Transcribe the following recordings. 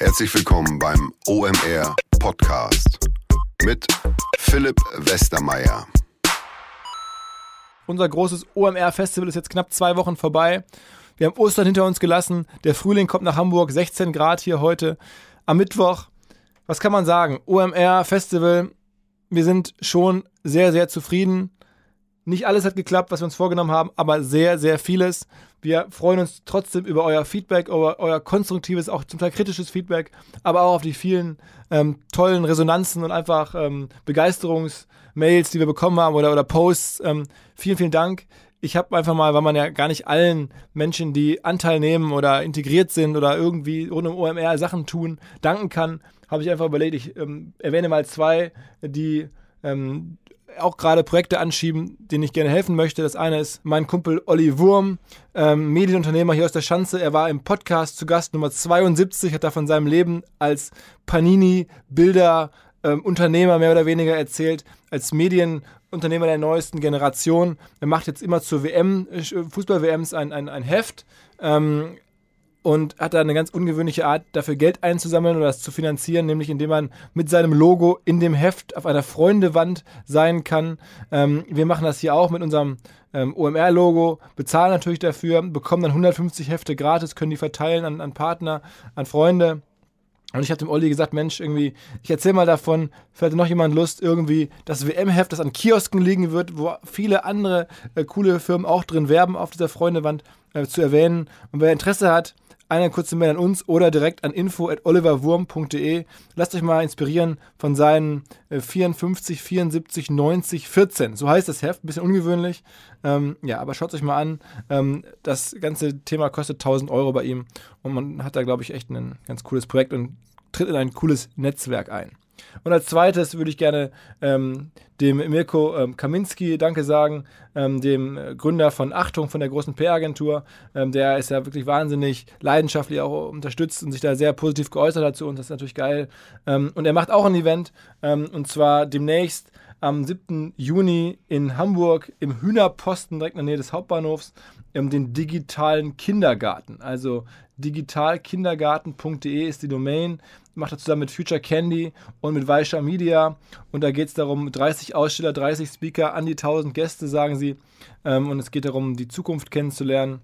Herzlich willkommen beim OMR Podcast mit Philipp Westermeier. Unser großes OMR-Festival ist jetzt knapp zwei Wochen vorbei. Wir haben Ostern hinter uns gelassen. Der Frühling kommt nach Hamburg. 16 Grad hier heute am Mittwoch. Was kann man sagen? OMR-Festival. Wir sind schon sehr, sehr zufrieden. Nicht alles hat geklappt, was wir uns vorgenommen haben, aber sehr, sehr vieles. Wir freuen uns trotzdem über euer Feedback, über euer konstruktives, auch zum Teil kritisches Feedback, aber auch auf die vielen ähm, tollen Resonanzen und einfach ähm, Begeisterungsmails, die wir bekommen haben oder, oder Posts. Ähm, vielen, vielen Dank. Ich habe einfach mal, weil man ja gar nicht allen Menschen, die Anteil nehmen oder integriert sind oder irgendwie rund um OMR Sachen tun, danken kann, habe ich einfach überlegt, ich ähm, erwähne mal zwei, die ähm, auch gerade Projekte anschieben, denen ich gerne helfen möchte. Das eine ist mein Kumpel Olli Wurm, ähm, Medienunternehmer hier aus der Schanze. Er war im Podcast zu Gast Nummer 72, hat da von seinem Leben als Panini-Bilder ähm, Unternehmer mehr oder weniger erzählt, als Medienunternehmer der neuesten Generation. Er macht jetzt immer zur WM, äh, Fußball-WMs ein, ein, ein Heft. Ähm, und hat da eine ganz ungewöhnliche Art, dafür Geld einzusammeln oder das zu finanzieren, nämlich indem man mit seinem Logo in dem Heft auf einer Freundewand sein kann. Ähm, wir machen das hier auch mit unserem ähm, OMR-Logo, bezahlen natürlich dafür, bekommen dann 150 Hefte gratis, können die verteilen an, an Partner, an Freunde. Und ich habe dem Olli gesagt, Mensch, irgendwie, ich erzähle mal davon, vielleicht hat noch jemand Lust, irgendwie das WM-Heft, das an Kiosken liegen wird, wo viele andere äh, coole Firmen auch drin werben, auf dieser Freundewand äh, zu erwähnen. Und wer Interesse hat, eine kurze Mail an uns oder direkt an info.oliverwurm.de. Lasst euch mal inspirieren von seinen 54, 74, 90, 14. So heißt das Heft, ein bisschen ungewöhnlich. Ähm, ja, aber schaut euch mal an. Ähm, das ganze Thema kostet 1000 Euro bei ihm und man hat da, glaube ich, echt ein ganz cooles Projekt und tritt in ein cooles Netzwerk ein. Und als zweites würde ich gerne ähm, dem Mirko ähm, Kaminski Danke sagen, ähm, dem äh, Gründer von Achtung, von der großen PR-Agentur. Ähm, der ist ja wirklich wahnsinnig leidenschaftlich auch unterstützt und sich da sehr positiv geäußert hat zu uns. Das ist natürlich geil. Ähm, und er macht auch ein Event ähm, und zwar demnächst am 7. Juni in Hamburg im Hühnerposten direkt in der Nähe des Hauptbahnhofs den digitalen Kindergarten. Also digitalkindergarten.de ist die Domain macht er zusammen mit Future Candy und mit Weisha Media. Und da geht es darum, 30 Aussteller, 30 Speaker, an die 1000 Gäste, sagen sie. Ähm, und es geht darum, die Zukunft kennenzulernen.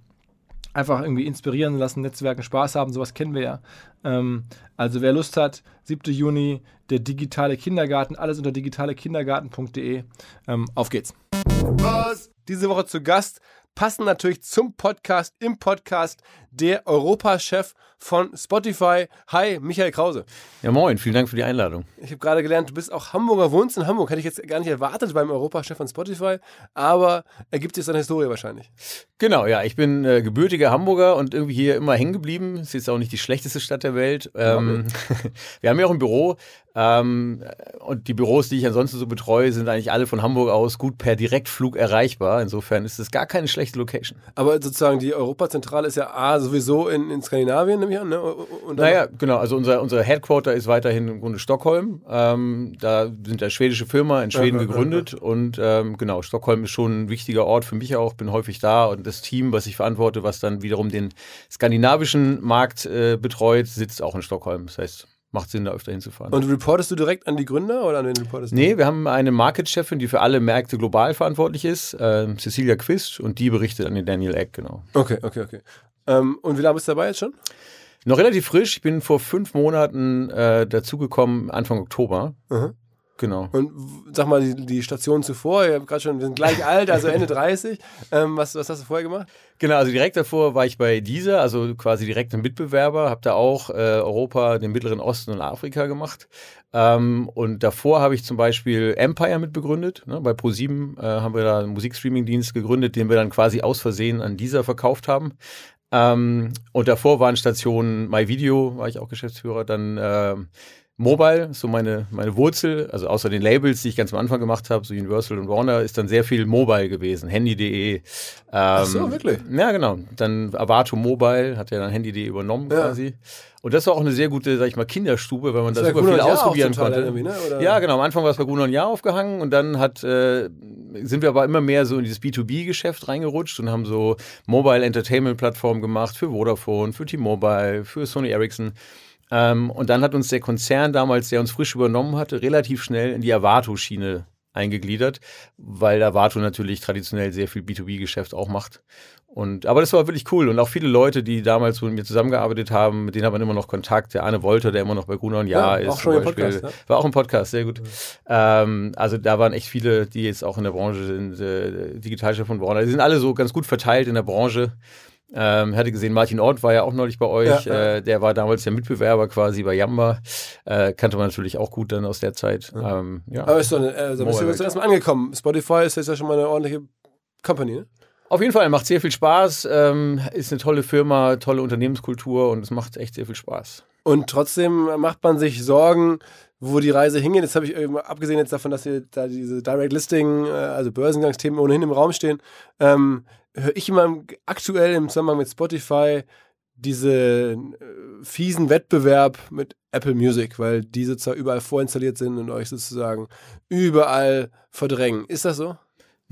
Einfach irgendwie inspirieren lassen, Netzwerken, Spaß haben, sowas kennen wir ja. Ähm, also wer Lust hat, 7. Juni, der digitale Kindergarten, alles unter digitalekindergarten.de. Ähm, auf geht's. Was? Diese Woche zu Gast passen natürlich zum Podcast im Podcast der Europachef von Spotify. Hi, Michael Krause. Ja, moin, vielen Dank für die Einladung. Ich habe gerade gelernt, du bist auch Hamburger, wohnst in Hamburg. Hätte ich jetzt gar nicht erwartet beim Europachef von Spotify, aber ergibt sich seine Historie wahrscheinlich. Genau, ja, ich bin äh, gebürtiger Hamburger und irgendwie hier immer hängen geblieben. Ist jetzt auch nicht die schlechteste Stadt der Welt. Ähm, wir haben ja auch ein Büro ähm, und die Büros, die ich ansonsten so betreue, sind eigentlich alle von Hamburg aus gut per Direktflug erreichbar. Insofern ist es gar keine schlechte Location. Aber sozusagen die Europazentrale ist ja A, sowieso in, in Skandinavien, nehme ich an. Ne? Und naja, genau. Also unser, unser Headquarter ist weiterhin im Grunde Stockholm. Ähm, da sind ja schwedische Firma in Schweden ja, gegründet. Ja, ja. Und ähm, genau, Stockholm ist schon ein wichtiger Ort für mich auch. Bin häufig da. Und das Team, was ich verantworte, was dann wiederum den skandinavischen Markt äh, betreut, sitzt auch in Stockholm. Das heißt, macht Sinn, da öfter hinzufahren. Und reportest du direkt an die Gründer oder an den reportest du? Nee, wir haben eine Market-Chefin, die für alle Märkte global verantwortlich ist, äh, Cecilia Quist, und die berichtet an den Daniel Eck, genau. Okay, okay, okay. Ähm, und wie lange bist du dabei jetzt schon? Noch relativ frisch. Ich bin vor fünf Monaten äh, dazugekommen, Anfang Oktober. Mhm. Genau. Und sag mal, die, die Station zuvor, ich gerade schon, wir sind gleich alt, also Ende 30. Ähm, was, was hast du vorher gemacht? Genau, also direkt davor war ich bei dieser, also quasi direkt ein Mitbewerber, habe da auch äh, Europa, den Mittleren Osten und Afrika gemacht. Ähm, und davor habe ich zum Beispiel Empire mitbegründet. Ne? Bei Pro7 äh, haben wir da einen Musikstreaming-Dienst gegründet, den wir dann quasi aus Versehen an dieser verkauft haben. Ähm, und davor waren Stationen MyVideo, war ich auch Geschäftsführer, dann äh, Mobile, so meine, meine Wurzel, also außer den Labels, die ich ganz am Anfang gemacht habe, so Universal und Warner, ist dann sehr viel Mobile gewesen, Handy.de. Ähm, Ach so, wirklich? Ja, genau. Dann Avato Mobile hat ja dann Handy.de übernommen ja. quasi. Und das war auch eine sehr gute, sag ich mal, Kinderstube, weil man das da super viel ausprobieren konnte. Ne? Ja, genau. Am Anfang war es bei Gruner und Jahr aufgehangen und dann hat, äh, sind wir aber immer mehr so in dieses B2B-Geschäft reingerutscht und haben so Mobile Entertainment-Plattformen gemacht für Vodafone, für T-Mobile, für Sony Ericsson. Ähm, und dann hat uns der Konzern damals, der uns frisch übernommen hatte, relativ schnell in die Avato-Schiene eingegliedert, weil Avato natürlich traditionell sehr viel B2B-Geschäft auch macht. Und, aber das war wirklich cool. Und auch viele Leute, die damals mit mir zusammengearbeitet haben, mit denen hat man immer noch Kontakt. Der Arne Wolter, der immer noch bei Gruner und Jahr ja, ist. Auch schon zum Beispiel, Podcast, ja? War auch im Podcast, sehr gut. Mhm. Ähm, also da waren echt viele, die jetzt auch in der Branche sind, äh, Digitalchef von Warner. Die sind alle so ganz gut verteilt in der Branche. Ähm, hatte gesehen, Martin Ort war ja auch neulich bei euch. Ja, äh, der war damals der Mitbewerber quasi bei Yamba. Äh, kannte man natürlich auch gut dann aus der Zeit. Ja. Ähm, ja. Aber ist doch eine, also bist du jetzt erstmal angekommen. Spotify ist jetzt ja schon mal eine ordentliche Company, ne? Auf jeden Fall, macht sehr viel Spaß, ähm, ist eine tolle Firma, tolle Unternehmenskultur und es macht echt sehr viel Spaß. Und trotzdem macht man sich Sorgen, wo die Reise hingeht. Jetzt habe ich abgesehen jetzt davon, dass hier da diese Direct Listing, äh, also Börsengangsthemen ohnehin im Raum stehen, ähm, höre ich immer aktuell im Zusammenhang mit Spotify diese äh, fiesen Wettbewerb mit Apple Music, weil die sozusagen überall vorinstalliert sind und euch sozusagen überall verdrängen. Ist das so?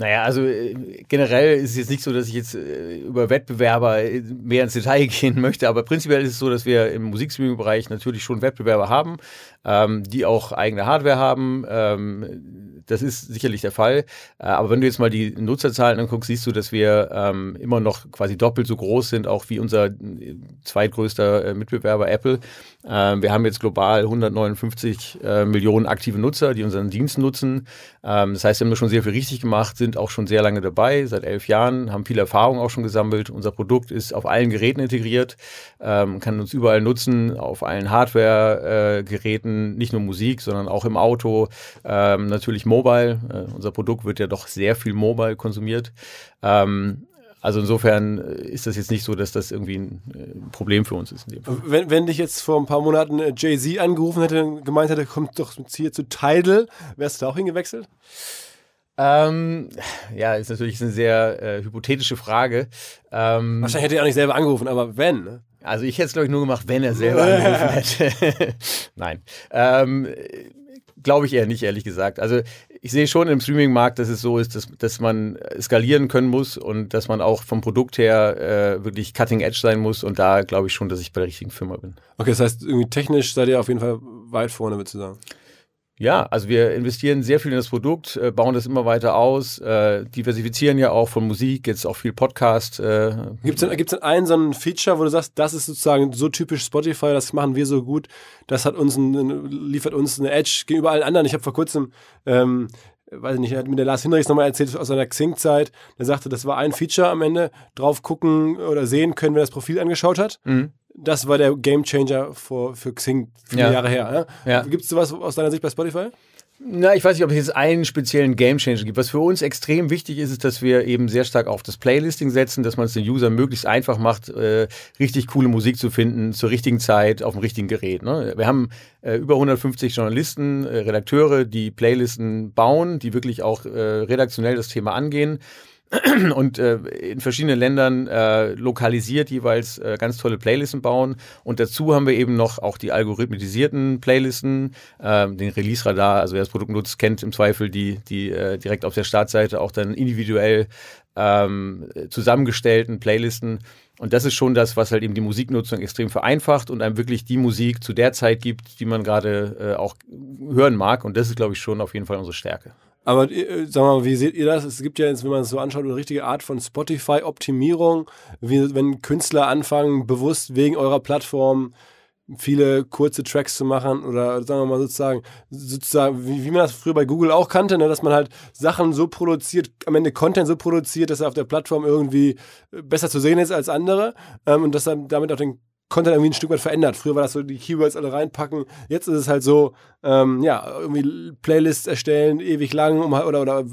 Naja, also äh, generell ist es jetzt nicht so, dass ich jetzt äh, über Wettbewerber äh, mehr ins Detail gehen möchte, aber prinzipiell ist es so, dass wir im Musikstreaming-Bereich natürlich schon Wettbewerber haben, ähm, die auch eigene Hardware haben. Ähm, das ist sicherlich der Fall. Äh, aber wenn du jetzt mal die Nutzerzahlen anguckst, siehst du, dass wir ähm, immer noch quasi doppelt so groß sind, auch wie unser zweitgrößter äh, Mitbewerber Apple. Ähm, wir haben jetzt global 159 äh, Millionen aktive Nutzer, die unseren Dienst nutzen. Ähm, das heißt, wir haben schon sehr viel richtig gemacht, sind auch schon sehr lange dabei, seit elf Jahren, haben viel Erfahrung auch schon gesammelt. Unser Produkt ist auf allen Geräten integriert, ähm, kann uns überall nutzen, auf allen Hardware-Geräten, äh, nicht nur Musik, sondern auch im Auto, ähm, natürlich Mobile. Äh, unser Produkt wird ja doch sehr viel Mobile konsumiert. Ähm, also insofern äh, ist das jetzt nicht so, dass das irgendwie ein äh, Problem für uns ist. Wenn, wenn dich jetzt vor ein paar Monaten äh, Jay-Z angerufen hätte und gemeint hätte, kommt doch hier zu Tidal, wärst du da auch hingewechselt? Ähm, ja, ist natürlich eine sehr äh, hypothetische Frage. Ähm, Wahrscheinlich hätte er auch nicht selber angerufen, aber wenn. Ne? Also ich hätte es, glaube ich, nur gemacht, wenn er selber angerufen hätte. Nein. Ähm, Glaube ich eher nicht, ehrlich gesagt. Also ich sehe schon im Streaming-Markt, dass es so ist, dass, dass man skalieren können muss und dass man auch vom Produkt her äh, wirklich cutting edge sein muss. Und da glaube ich schon, dass ich bei der richtigen Firma bin. Okay, das heißt, irgendwie technisch seid ihr auf jeden Fall weit vorne, würde ich sagen. Ja, also wir investieren sehr viel in das Produkt, äh, bauen das immer weiter aus, äh, diversifizieren ja auch von Musik, jetzt auch viel Podcast. Äh. Gibt es denn, gibt's denn einen so ein Feature, wo du sagst, das ist sozusagen so typisch Spotify, das machen wir so gut, das hat uns ein, liefert uns eine Edge gegenüber allen anderen. Ich habe vor kurzem ähm, weiß ich nicht, er hat mir der Lars Hinrichs nochmal erzählt aus seiner Xing-Zeit. Der sagte, das war ein Feature am Ende, drauf gucken oder sehen können, wer das Profil angeschaut hat. Mhm das war der Gamechanger für, für Xing viele ja. Jahre her. Ja? ja. Gibt es sowas aus deiner Sicht bei Spotify? Na, ich weiß nicht, ob es jetzt einen speziellen Gamechanger gibt. Was für uns extrem wichtig ist, ist, dass wir eben sehr stark auf das Playlisting setzen, dass man es den User möglichst einfach macht, äh, richtig coole Musik zu finden, zur richtigen Zeit, auf dem richtigen Gerät. Ne? Wir haben äh, über 150 Journalisten, äh, Redakteure, die Playlisten bauen, die wirklich auch äh, redaktionell das Thema angehen und äh, in verschiedenen Ländern äh, lokalisiert jeweils äh, ganz tolle Playlisten bauen. Und dazu haben wir eben noch auch die algorithmisierten Playlisten, äh, den Release-Radar, also wer das Produkt nutzt, kennt im Zweifel die, die äh, direkt auf der Startseite auch dann individuell ähm, zusammengestellten Playlisten. Und das ist schon das, was halt eben die Musiknutzung extrem vereinfacht und einem wirklich die Musik zu der Zeit gibt, die man gerade äh, auch hören mag. Und das ist, glaube ich, schon auf jeden Fall unsere Stärke. Aber äh, sag mal, wie seht ihr das? Es gibt ja jetzt, wenn man es so anschaut, eine richtige Art von Spotify-Optimierung, wenn Künstler anfangen, bewusst wegen eurer Plattform viele kurze Tracks zu machen oder sagen wir mal sozusagen, sozusagen wie, wie man das früher bei Google auch kannte, ne, dass man halt Sachen so produziert, am Ende Content so produziert, dass er auf der Plattform irgendwie besser zu sehen ist als andere ähm, und dass er damit auch den Content irgendwie ein Stück weit verändert. Früher war das so, die Keywords alle reinpacken. Jetzt ist es halt so, ähm, ja, irgendwie Playlists erstellen, ewig lang, um, halt, oder, oder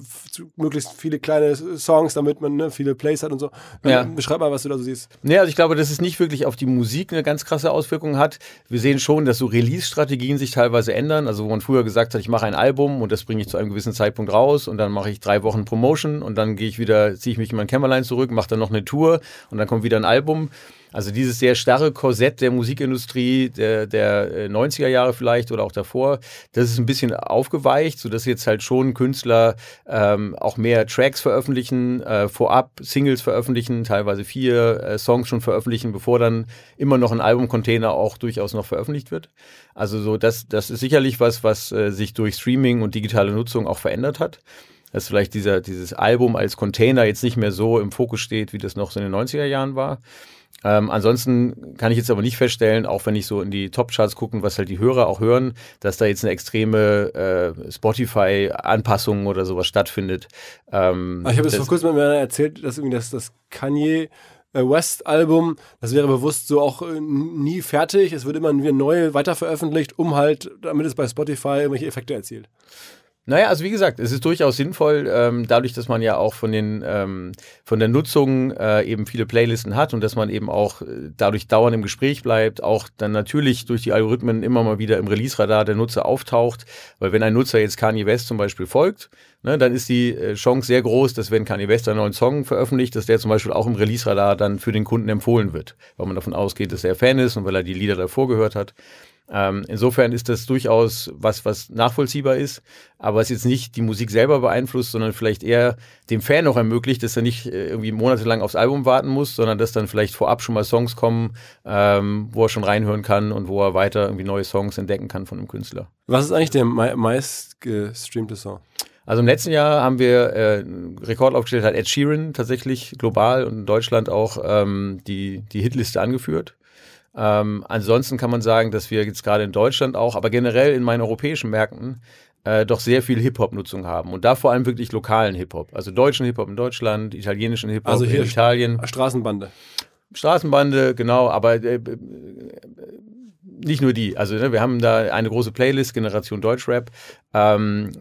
möglichst viele kleine Songs, damit man ne, viele Plays hat und so. Ja. Beschreib mal, was du da so siehst. Nee, also ich glaube, dass es nicht wirklich auf die Musik eine ganz krasse Auswirkung hat. Wir sehen schon, dass so Release-Strategien sich teilweise ändern. Also wo man früher gesagt hat, ich mache ein Album und das bringe ich zu einem gewissen Zeitpunkt raus und dann mache ich drei Wochen Promotion und dann gehe ich wieder, ziehe ich mich in mein Kämmerlein zurück, mache dann noch eine Tour und dann kommt wieder ein Album Also dieses sehr starre Korsett der Musikindustrie der, der 90er äh, Jahre vielleicht oder auch davor, das ist ein bisschen aufgeweicht, sodass jetzt halt schon Künstler ähm, auch mehr Tracks veröffentlichen, äh, vorab Singles veröffentlichen, teilweise vier äh, Songs schon veröffentlichen, bevor dann immer noch ein Albumcontainer auch durchaus noch veröffentlicht wird. Also so, das, das ist sicherlich was, was äh, sich durch Streaming und digitale Nutzung auch verändert hat dass vielleicht dieser, dieses Album als Container jetzt nicht mehr so im Fokus steht, wie das noch so in den 90er Jahren war. Ähm, ansonsten kann ich jetzt aber nicht feststellen, auch wenn ich so in die Top-Charts gucken, was halt die Hörer auch hören, dass da jetzt eine extreme äh, Spotify-Anpassung oder sowas stattfindet. Ähm, ich habe jetzt vor kurzem mir erzählt, dass irgendwie das, das Kanye äh, West Album, das wäre bewusst so auch äh, nie fertig. Es wird immer wieder neu weiterveröffentlicht, um halt, damit es bei Spotify irgendwelche Effekte erzielt. Naja, also wie gesagt, es ist durchaus sinnvoll, ähm, dadurch, dass man ja auch von den ähm, von der Nutzung äh, eben viele Playlisten hat und dass man eben auch äh, dadurch dauernd im Gespräch bleibt, auch dann natürlich durch die Algorithmen immer mal wieder im Release-Radar der Nutzer auftaucht. Weil wenn ein Nutzer jetzt Kanye West zum Beispiel folgt, ne, dann ist die äh, Chance sehr groß, dass wenn Kanye West einen neuen Song veröffentlicht, dass der zum Beispiel auch im Release-Radar dann für den Kunden empfohlen wird, weil man davon ausgeht, dass er Fan ist und weil er die Lieder davor gehört hat. Ähm, insofern ist das durchaus was, was nachvollziehbar ist, aber es jetzt nicht die Musik selber beeinflusst, sondern vielleicht eher dem Fan noch ermöglicht, dass er nicht äh, irgendwie monatelang aufs Album warten muss, sondern dass dann vielleicht vorab schon mal Songs kommen, ähm, wo er schon reinhören kann und wo er weiter irgendwie neue Songs entdecken kann von einem Künstler. Was ist eigentlich der meist gestreamte Song? Also im letzten Jahr haben wir äh, Rekord aufgestellt, hat Ed Sheeran tatsächlich global und in Deutschland auch ähm, die, die Hitliste angeführt. Ähm, ansonsten kann man sagen, dass wir jetzt gerade in Deutschland auch, aber generell in meinen europäischen Märkten äh, doch sehr viel Hip-Hop-Nutzung haben. Und da vor allem wirklich lokalen Hip-Hop. Also deutschen Hip-Hop in Deutschland, italienischen Hip-Hop also in Italien. Straßenbande. Straßenbande, genau, aber äh, nicht nur die. Also ne, wir haben da eine große Playlist, Generation Deutschrap. Ähm,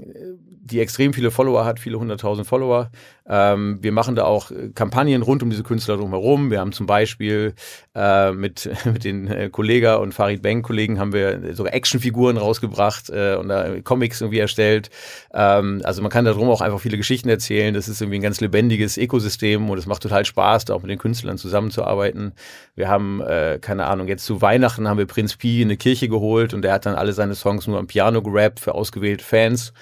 die extrem viele Follower hat, viele hunderttausend Follower. Ähm, wir machen da auch äh, Kampagnen rund um diese Künstler drumherum. Wir haben zum Beispiel äh, mit, mit den äh, Kollega und Farid Bang Kollegen haben wir sogar Actionfiguren rausgebracht äh, und da Comics irgendwie erstellt. Ähm, also man kann darum auch einfach viele Geschichten erzählen. Das ist irgendwie ein ganz lebendiges Ökosystem und es macht total Spaß, da auch mit den Künstlern zusammenzuarbeiten. Wir haben, äh, keine Ahnung, jetzt zu Weihnachten haben wir Prinz Pi in eine Kirche geholt und der hat dann alle seine Songs nur am Piano gerappt für ausgewählte Fans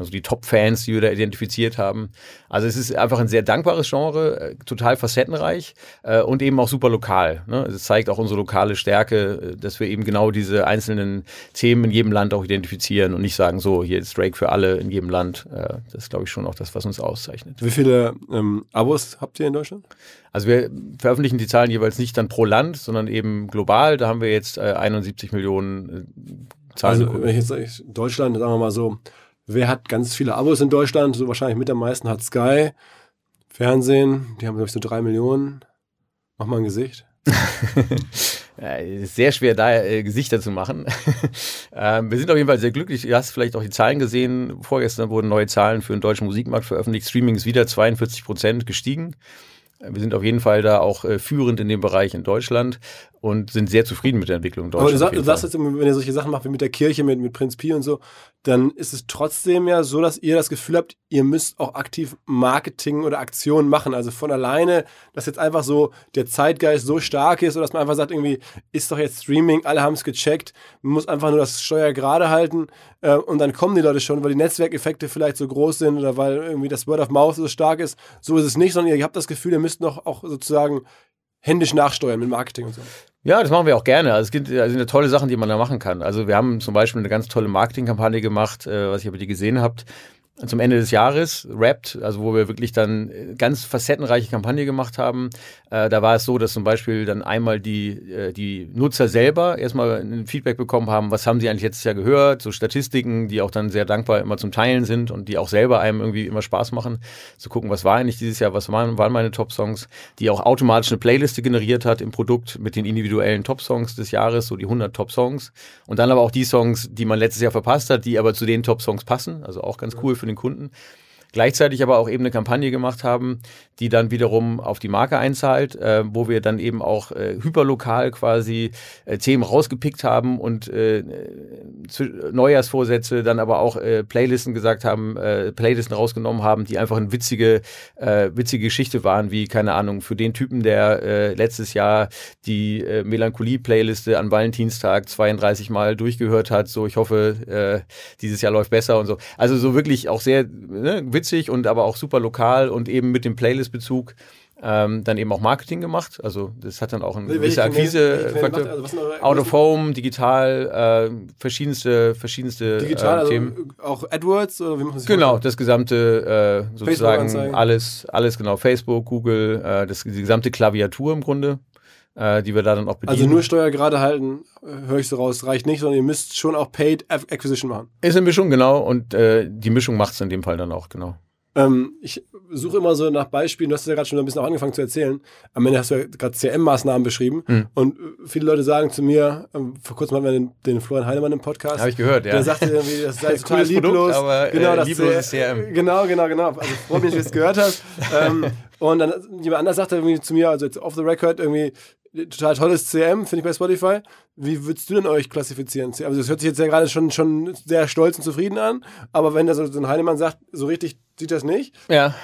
also die Top-Fans, die wir da identifiziert haben. Also es ist einfach ein sehr dankbares Genre, äh, total facettenreich äh, und eben auch super lokal. Ne? Es zeigt auch unsere lokale Stärke, äh, dass wir eben genau diese einzelnen Themen in jedem Land auch identifizieren und nicht sagen, so, hier ist Drake für alle in jedem Land. Äh, das ist, glaube ich, schon auch das, was uns auszeichnet. Wie viele ähm, Abos habt ihr in Deutschland? Also wir veröffentlichen die Zahlen jeweils nicht dann pro Land, sondern eben global. Da haben wir jetzt äh, 71 Millionen äh, Zahlen. Also wenn ich jetzt sage, Deutschland, sagen wir mal so, Wer hat ganz viele Abos in Deutschland? So wahrscheinlich mit am meisten hat Sky. Fernsehen, die haben, glaube ich, so drei Millionen. Mach mal ein Gesicht. sehr schwer, da äh, Gesichter zu machen. ähm, wir sind auf jeden Fall sehr glücklich. Du hast vielleicht auch die Zahlen gesehen. Vorgestern wurden neue Zahlen für den deutschen Musikmarkt veröffentlicht. Streaming ist wieder 42 Prozent gestiegen. Wir sind auf jeden Fall da auch äh, führend in dem Bereich in Deutschland und sind sehr zufrieden mit der Entwicklung in Deutschland. Aber du, sagst jetzt, wenn ihr solche Sachen macht wie mit der Kirche, mit, mit Prinz Pi und so, dann ist es trotzdem ja so, dass ihr das Gefühl habt, ihr müsst auch aktiv Marketing oder Aktionen machen. Also von alleine, dass jetzt einfach so der Zeitgeist so stark ist oder dass man einfach sagt, irgendwie ist doch jetzt Streaming, alle haben es gecheckt, man muss einfach nur das Steuer gerade halten äh, und dann kommen die Leute schon, weil die Netzwerkeffekte vielleicht so groß sind oder weil irgendwie das Word of Mouth so stark ist. So ist es nicht, sondern ihr habt das Gefühl, ihr müsst noch auch sozusagen händisch nachsteuern mit Marketing und so. Ja, das machen wir auch gerne. Also es gibt also eine tolle Sachen, die man da machen kann. Also wir haben zum Beispiel eine ganz tolle Marketingkampagne gemacht, äh, was ich aber die gesehen habt zum Ende des Jahres, Wrapped, also wo wir wirklich dann äh, ganz facettenreiche Kampagne gemacht haben. Äh, da war es so, dass zum Beispiel dann einmal die, äh, die Nutzer selber erstmal ein Feedback bekommen haben, was haben sie eigentlich letztes Jahr gehört, so Statistiken, die auch dann sehr dankbar immer zum Teilen sind und die auch selber einem irgendwie immer Spaß machen, zu gucken, was war eigentlich dieses Jahr, was waren, waren meine Top-Songs, die auch automatisch eine Playliste generiert hat im Produkt mit den individuellen Top-Songs des Jahres, so die 100 Top-Songs und dann aber auch die Songs, die man letztes Jahr verpasst hat, die aber zu den Top-Songs passen, also auch ganz cool für den Kunden. Gleichzeitig aber auch eben eine Kampagne gemacht haben, die dann wiederum auf die Marke einzahlt, äh, wo wir dann eben auch äh, hyperlokal quasi äh, Themen rausgepickt haben und äh, Neujahrsvorsätze, dann aber auch äh, Playlisten gesagt haben, äh, Playlisten rausgenommen haben, die einfach eine witzige, äh, witzige Geschichte waren, wie, keine Ahnung, für den Typen, der äh, letztes Jahr die äh, Melancholie-Playliste an Valentinstag 32 Mal durchgehört hat, so ich hoffe, äh, dieses Jahr läuft besser und so. Also so wirklich auch sehr ne, witzig und aber auch super lokal und eben mit dem Playlist-Bezug ähm, dann eben auch Marketing gemacht. Also das hat dann auch ein gewisse Akquise. Also Out of Home, digital, äh, verschiedenste, verschiedenste digital, äh, also Themen. auch AdWords oder wie man das Genau, das gesamte äh, sozusagen alles, alles genau, Facebook, Google, äh, das, die gesamte Klaviatur im Grunde. Äh, die wir da dann auch bedienen. Also nur Steuer gerade halten, äh, höre ich so raus, reicht nicht, sondern ihr müsst schon auch Paid Acquisition machen. Ist eine Mischung, genau. Und äh, die Mischung macht es in dem Fall dann auch, genau. Ähm, ich suche immer so nach Beispielen, du hast ja gerade schon ein bisschen auch angefangen zu erzählen. Am Ende hast du ja gerade CM-Maßnahmen beschrieben. Mhm. Und äh, viele Leute sagen zu mir, ähm, vor kurzem hatten wir den, den Florian Heinemann im Podcast. Habe ich gehört, ja. Der sagte irgendwie, das sei total lieblos. Produkt, aber, äh, genau, das lieblos CM. Genau, genau, genau. Also freut mich, dass du es gehört hast. ähm, und dann jemand anders sagte irgendwie zu mir, also jetzt off the record, irgendwie, total tolles CM, finde ich bei Spotify. Wie würdest du denn euch klassifizieren? Also das hört sich jetzt ja gerade schon, schon sehr stolz und zufrieden an, aber wenn da so ein Heinemann sagt, so richtig sieht das nicht. Ja.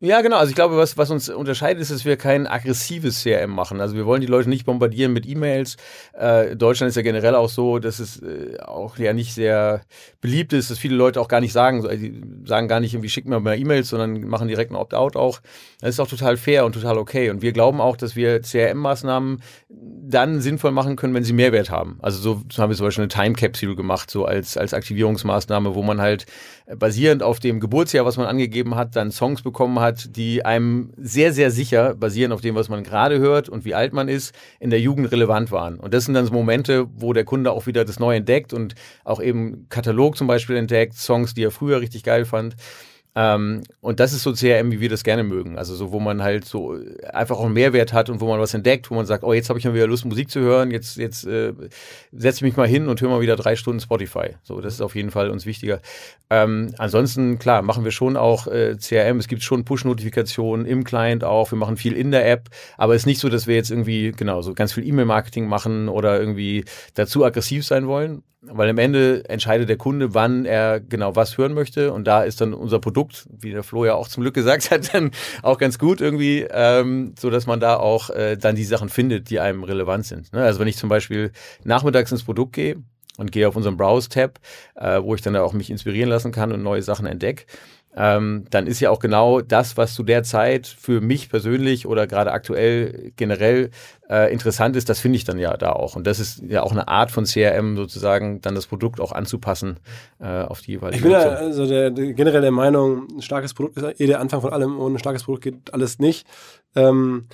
Ja, genau. Also ich glaube, was, was uns unterscheidet, ist, dass wir kein aggressives CRM machen. Also wir wollen die Leute nicht bombardieren mit E-Mails. Äh, Deutschland ist ja generell auch so, dass es äh, auch ja nicht sehr beliebt ist, dass viele Leute auch gar nicht sagen, also die sagen gar nicht irgendwie, schick mir mal E-Mails, sondern machen direkt ein Opt-out auch. Das ist auch total fair und total okay. Und wir glauben auch, dass wir CRM-Maßnahmen dann sinnvoll machen können, wenn sie Mehrwert haben. Also so, so haben wir zum Beispiel eine Time Capsule gemacht, so als, als Aktivierungsmaßnahme, wo man halt basierend auf dem Geburtsjahr, was man angegeben hat, dann Songs bekommen hat, die einem sehr, sehr sicher, basierend auf dem, was man gerade hört und wie alt man ist, in der Jugend relevant waren. Und das sind dann so Momente, wo der Kunde auch wieder das Neu entdeckt und auch eben Katalog zum Beispiel entdeckt, Songs, die er früher richtig geil fand. Ähm, und das ist so CRM, wie wir das gerne mögen. Also so, wo man halt so einfach auch einen Mehrwert hat und wo man was entdeckt, wo man sagt, oh, jetzt habe ich mal wieder Lust, Musik zu hören, jetzt, jetzt äh, setze ich mich mal hin und höre mal wieder drei Stunden Spotify. So, das ist auf jeden Fall uns wichtiger. Ähm, ansonsten, klar, machen wir schon auch äh, CRM. Es gibt schon Push-Notifikationen im Client auch. Wir machen viel in der App, aber es ist nicht so, dass wir jetzt irgendwie, genau, so ganz viel E-Mail-Marketing machen oder irgendwie dazu aggressiv sein wollen. Weil am Ende entscheidet der Kunde, wann er genau was hören möchte. Und da ist dann unser Produkt, wie der Flo ja auch zum Glück gesagt hat, dann auch ganz gut irgendwie, ähm, so dass man da auch äh, dann die Sachen findet, die einem relevant sind. Ne? Also wenn ich zum Beispiel nachmittags ins Produkt gehe und gehe auf unseren Browse-Tab, äh, wo ich dann auch mich inspirieren lassen kann und neue Sachen entdecke, ähm, dann ist ja auch genau das, was zu der Zeit für mich persönlich oder gerade aktuell generell äh, interessant ist, das finde ich dann ja da auch. Und das ist ja auch eine Art von CRM sozusagen, dann das Produkt auch anzupassen äh, auf die jeweilige Ich bin ja also der, der, generell der Meinung, ein starkes Produkt ist eh der Anfang von allem. Ohne ein starkes Produkt geht alles nicht. Ähm,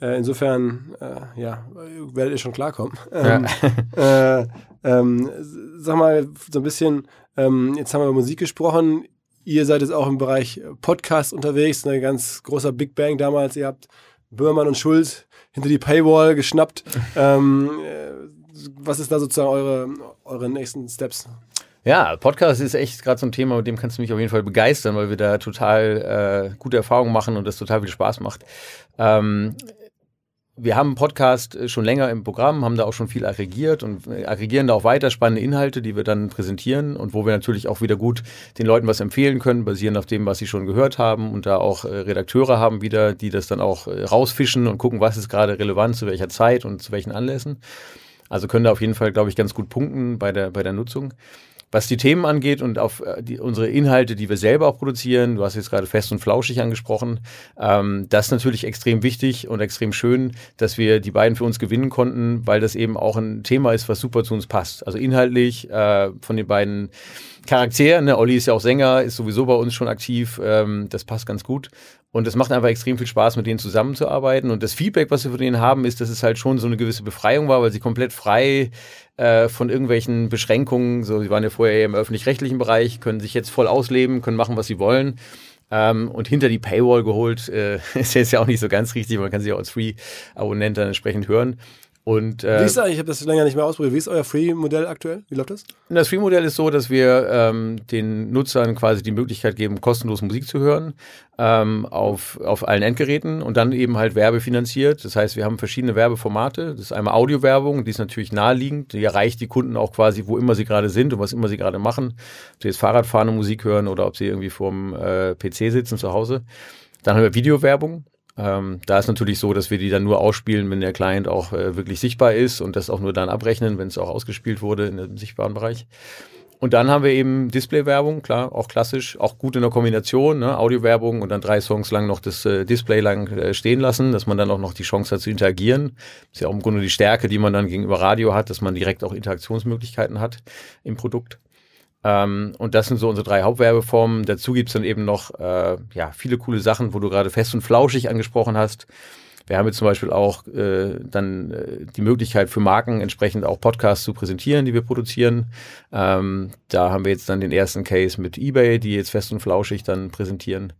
äh, insofern, äh, ja, werdet ihr schon klarkommen. Ähm, ja. äh, ähm, sag mal, so ein bisschen, ähm, jetzt haben wir über Musik gesprochen. Ihr seid jetzt auch im Bereich Podcast unterwegs, ein ganz großer Big Bang damals. Ihr habt Böhmermann und Schulz hinter die Paywall geschnappt. ähm, äh, was ist da sozusagen eure, eure nächsten Steps? Ja, Podcast ist echt gerade so ein Thema, mit dem kannst du mich auf jeden Fall begeistern, weil wir da total äh, gute Erfahrungen machen und das total viel Spaß macht. Ähm, wir haben einen Podcast äh, schon länger im Programm, haben da auch schon viel aggregiert und äh, aggregieren da auch weiter spannende Inhalte, die wir dann präsentieren und wo wir natürlich auch wieder gut den Leuten was empfehlen können, basierend auf dem, was sie schon gehört haben und da auch äh, Redakteure haben wieder, die das dann auch rausfischen und gucken, was ist gerade relevant, zu welcher Zeit und zu welchen Anlässen. Also können da auf jeden Fall, glaube ich, ganz gut punkten bei der, bei der Nutzung. Was die Themen angeht und auf äh, die, unsere Inhalte, die wir selber auch produzieren, du hast jetzt gerade fest und flauschig angesprochen, ähm, das ist natürlich extrem wichtig und extrem schön, dass wir die beiden für uns gewinnen konnten, weil das eben auch ein Thema ist, was super zu uns passt. Also inhaltlich äh, von den beiden Charakteren, ne? Olli ist ja auch Sänger, ist sowieso bei uns schon aktiv, ähm, das passt ganz gut. Und es macht einfach extrem viel Spaß, mit denen zusammenzuarbeiten. Und das Feedback, was wir von denen haben, ist, dass es halt schon so eine gewisse Befreiung war, weil sie komplett frei äh, von irgendwelchen Beschränkungen, so sie waren ja vorher eher im öffentlich-rechtlichen Bereich, können sich jetzt voll ausleben, können machen, was sie wollen. Ähm, und hinter die Paywall geholt, äh, ist jetzt ja auch nicht so ganz richtig, man kann sie auch als Free-Abonnent dann entsprechend hören. Und, äh, wie ist eigentlich, ich habe das länger nicht mehr ausprobiert, wie ist euer Free-Modell aktuell? Wie läuft das? Das Free-Modell ist so, dass wir ähm, den Nutzern quasi die Möglichkeit geben, kostenlos Musik zu hören ähm, auf, auf allen Endgeräten und dann eben halt werbefinanziert. Das heißt, wir haben verschiedene Werbeformate. Das ist einmal Audiowerbung, die ist natürlich naheliegend, die erreicht die Kunden auch quasi, wo immer sie gerade sind und was immer sie gerade machen. Ob sie jetzt Fahrradfahren und Musik hören oder ob sie irgendwie vorm äh, PC sitzen zu Hause. Dann haben wir Videowerbung. Ähm, da ist natürlich so, dass wir die dann nur ausspielen, wenn der Client auch äh, wirklich sichtbar ist und das auch nur dann abrechnen, wenn es auch ausgespielt wurde in dem sichtbaren Bereich. Und dann haben wir eben Display-Werbung, klar, auch klassisch, auch gut in der Kombination, ne? Audio-Werbung und dann drei Songs lang noch das äh, Display lang äh, stehen lassen, dass man dann auch noch die Chance hat zu interagieren. Ist ja auch im Grunde die Stärke, die man dann gegenüber Radio hat, dass man direkt auch Interaktionsmöglichkeiten hat im Produkt. Ähm, und das sind so unsere drei Hauptwerbeformen. Dazu gibt's dann eben noch äh, ja, viele coole Sachen, wo du gerade fest und flauschig angesprochen hast. Wir haben jetzt zum Beispiel auch äh, dann äh, die Möglichkeit für Marken entsprechend auch Podcasts zu präsentieren, die wir produzieren. Ähm, da haben wir jetzt dann den ersten Case mit eBay, die jetzt fest und flauschig dann präsentieren.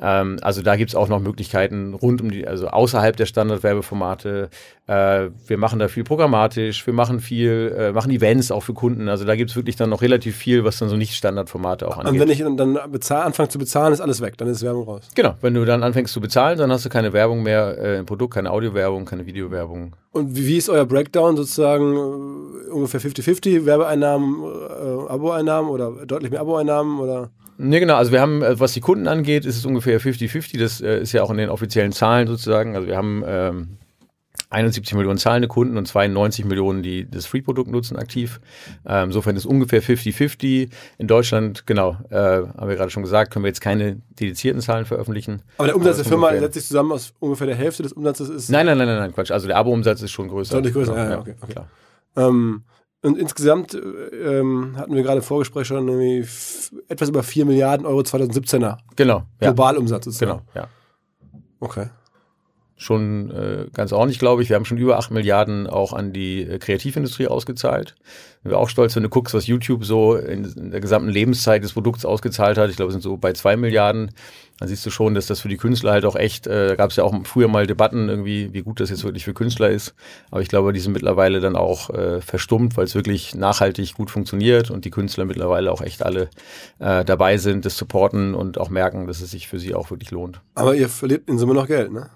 Ähm, also da gibt es auch noch Möglichkeiten rund um die, also außerhalb der Standardwerbeformate. Äh, wir machen da viel programmatisch, wir machen viel, äh, machen Events auch für Kunden. Also da gibt es wirklich dann noch relativ viel, was dann so nicht Standardformate auch angeht. Und wenn ich dann bezahl, anfange zu bezahlen, ist alles weg, dann ist Werbung raus. Genau, wenn du dann anfängst zu bezahlen, dann hast du keine Werbung mehr äh, im Produkt, keine Audiowerbung, keine Videowerbung. Und wie, wie ist euer Breakdown sozusagen äh, ungefähr 50-50, Werbeeinnahmen, äh, Abo-Einnahmen oder deutlich mehr Abo-Einnahmen oder? Nee, genau. Also wir haben, äh, was die Kunden angeht, ist es ungefähr 50-50. Das äh, ist ja auch in den offiziellen Zahlen sozusagen. Also wir haben ähm, 71 Millionen zahlende Kunden und 92 Millionen, die das Free-Produkt nutzen aktiv. Ähm, insofern ist ungefähr 50-50. In Deutschland, genau, äh, haben wir gerade schon gesagt, können wir jetzt keine dedizierten Zahlen veröffentlichen. Aber der Umsatz der Firma setzt sich zusammen aus ungefähr der Hälfte des Umsatzes ist. Nein, nein, nein, nein, nein Quatsch. Also der Abo-Umsatz ist schon größer. Deutlich größer, ja, ja, okay, okay. Klar. Ähm, und insgesamt ähm, hatten wir gerade im Vorgespräch schon etwas über 4 Milliarden Euro 2017er. Genau. Globalumsatz ist Genau, ja. Okay. Schon äh, ganz ordentlich, glaube ich. Wir haben schon über 8 Milliarden auch an die äh, Kreativindustrie ausgezahlt. Sind wir auch stolz, wenn du guckst, was YouTube so in, in der gesamten Lebenszeit des Produkts ausgezahlt hat. Ich glaube, wir sind so bei 2 Milliarden dann siehst du schon, dass das für die Künstler halt auch echt, äh, da gab es ja auch früher mal Debatten irgendwie, wie gut das jetzt wirklich für Künstler ist. Aber ich glaube, die sind mittlerweile dann auch äh, verstummt, weil es wirklich nachhaltig gut funktioniert und die Künstler mittlerweile auch echt alle äh, dabei sind, das supporten und auch merken, dass es sich für sie auch wirklich lohnt. Aber ihr verliert in Summe noch Geld, ne?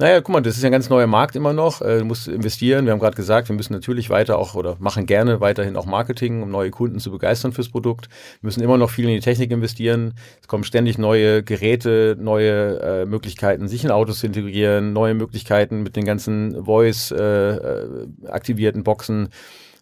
Naja, guck mal, das ist ja ein ganz neuer Markt immer noch. Äh, du musst investieren. Wir haben gerade gesagt, wir müssen natürlich weiter auch oder machen gerne weiterhin auch Marketing, um neue Kunden zu begeistern fürs Produkt. Wir müssen immer noch viel in die Technik investieren. Es kommen ständig neue Geräte, neue äh, Möglichkeiten, sich in Autos zu integrieren, neue Möglichkeiten mit den ganzen Voice-aktivierten äh, äh Boxen.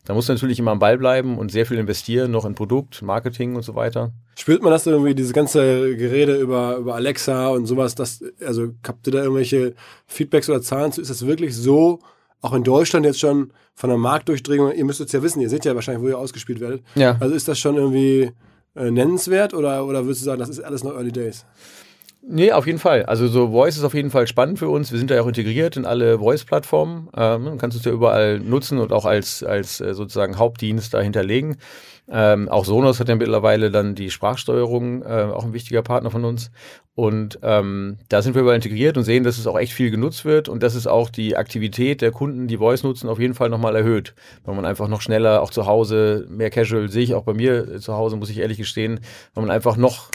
Da muss natürlich immer am Ball bleiben und sehr viel investieren, noch in Produkt, Marketing und so weiter. Spürt man das irgendwie, diese ganze Gerede über, über Alexa und sowas, das, also habt ihr da irgendwelche Feedbacks oder Zahlen zu? Ist das wirklich so, auch in Deutschland jetzt schon von der Marktdurchdringung, ihr müsst es ja wissen, ihr seht ja wahrscheinlich, wo ihr ausgespielt werdet. Ja. Also ist das schon irgendwie äh, nennenswert oder, oder würdest du sagen, das ist alles noch Early Days? Nee, auf jeden Fall. Also so Voice ist auf jeden Fall spannend für uns. Wir sind da ja auch integriert in alle Voice-Plattformen. Ähm, kannst du es ja überall nutzen und auch als, als äh, sozusagen Hauptdienst da hinterlegen. Ähm, auch Sonos hat ja mittlerweile dann die Sprachsteuerung, äh, auch ein wichtiger Partner von uns. Und ähm, da sind wir überall integriert und sehen, dass es auch echt viel genutzt wird und dass es auch die Aktivität der Kunden, die Voice nutzen, auf jeden Fall nochmal erhöht. Weil man einfach noch schneller, auch zu Hause, mehr Casual sehe ich auch bei mir äh, zu Hause, muss ich ehrlich gestehen, weil man einfach noch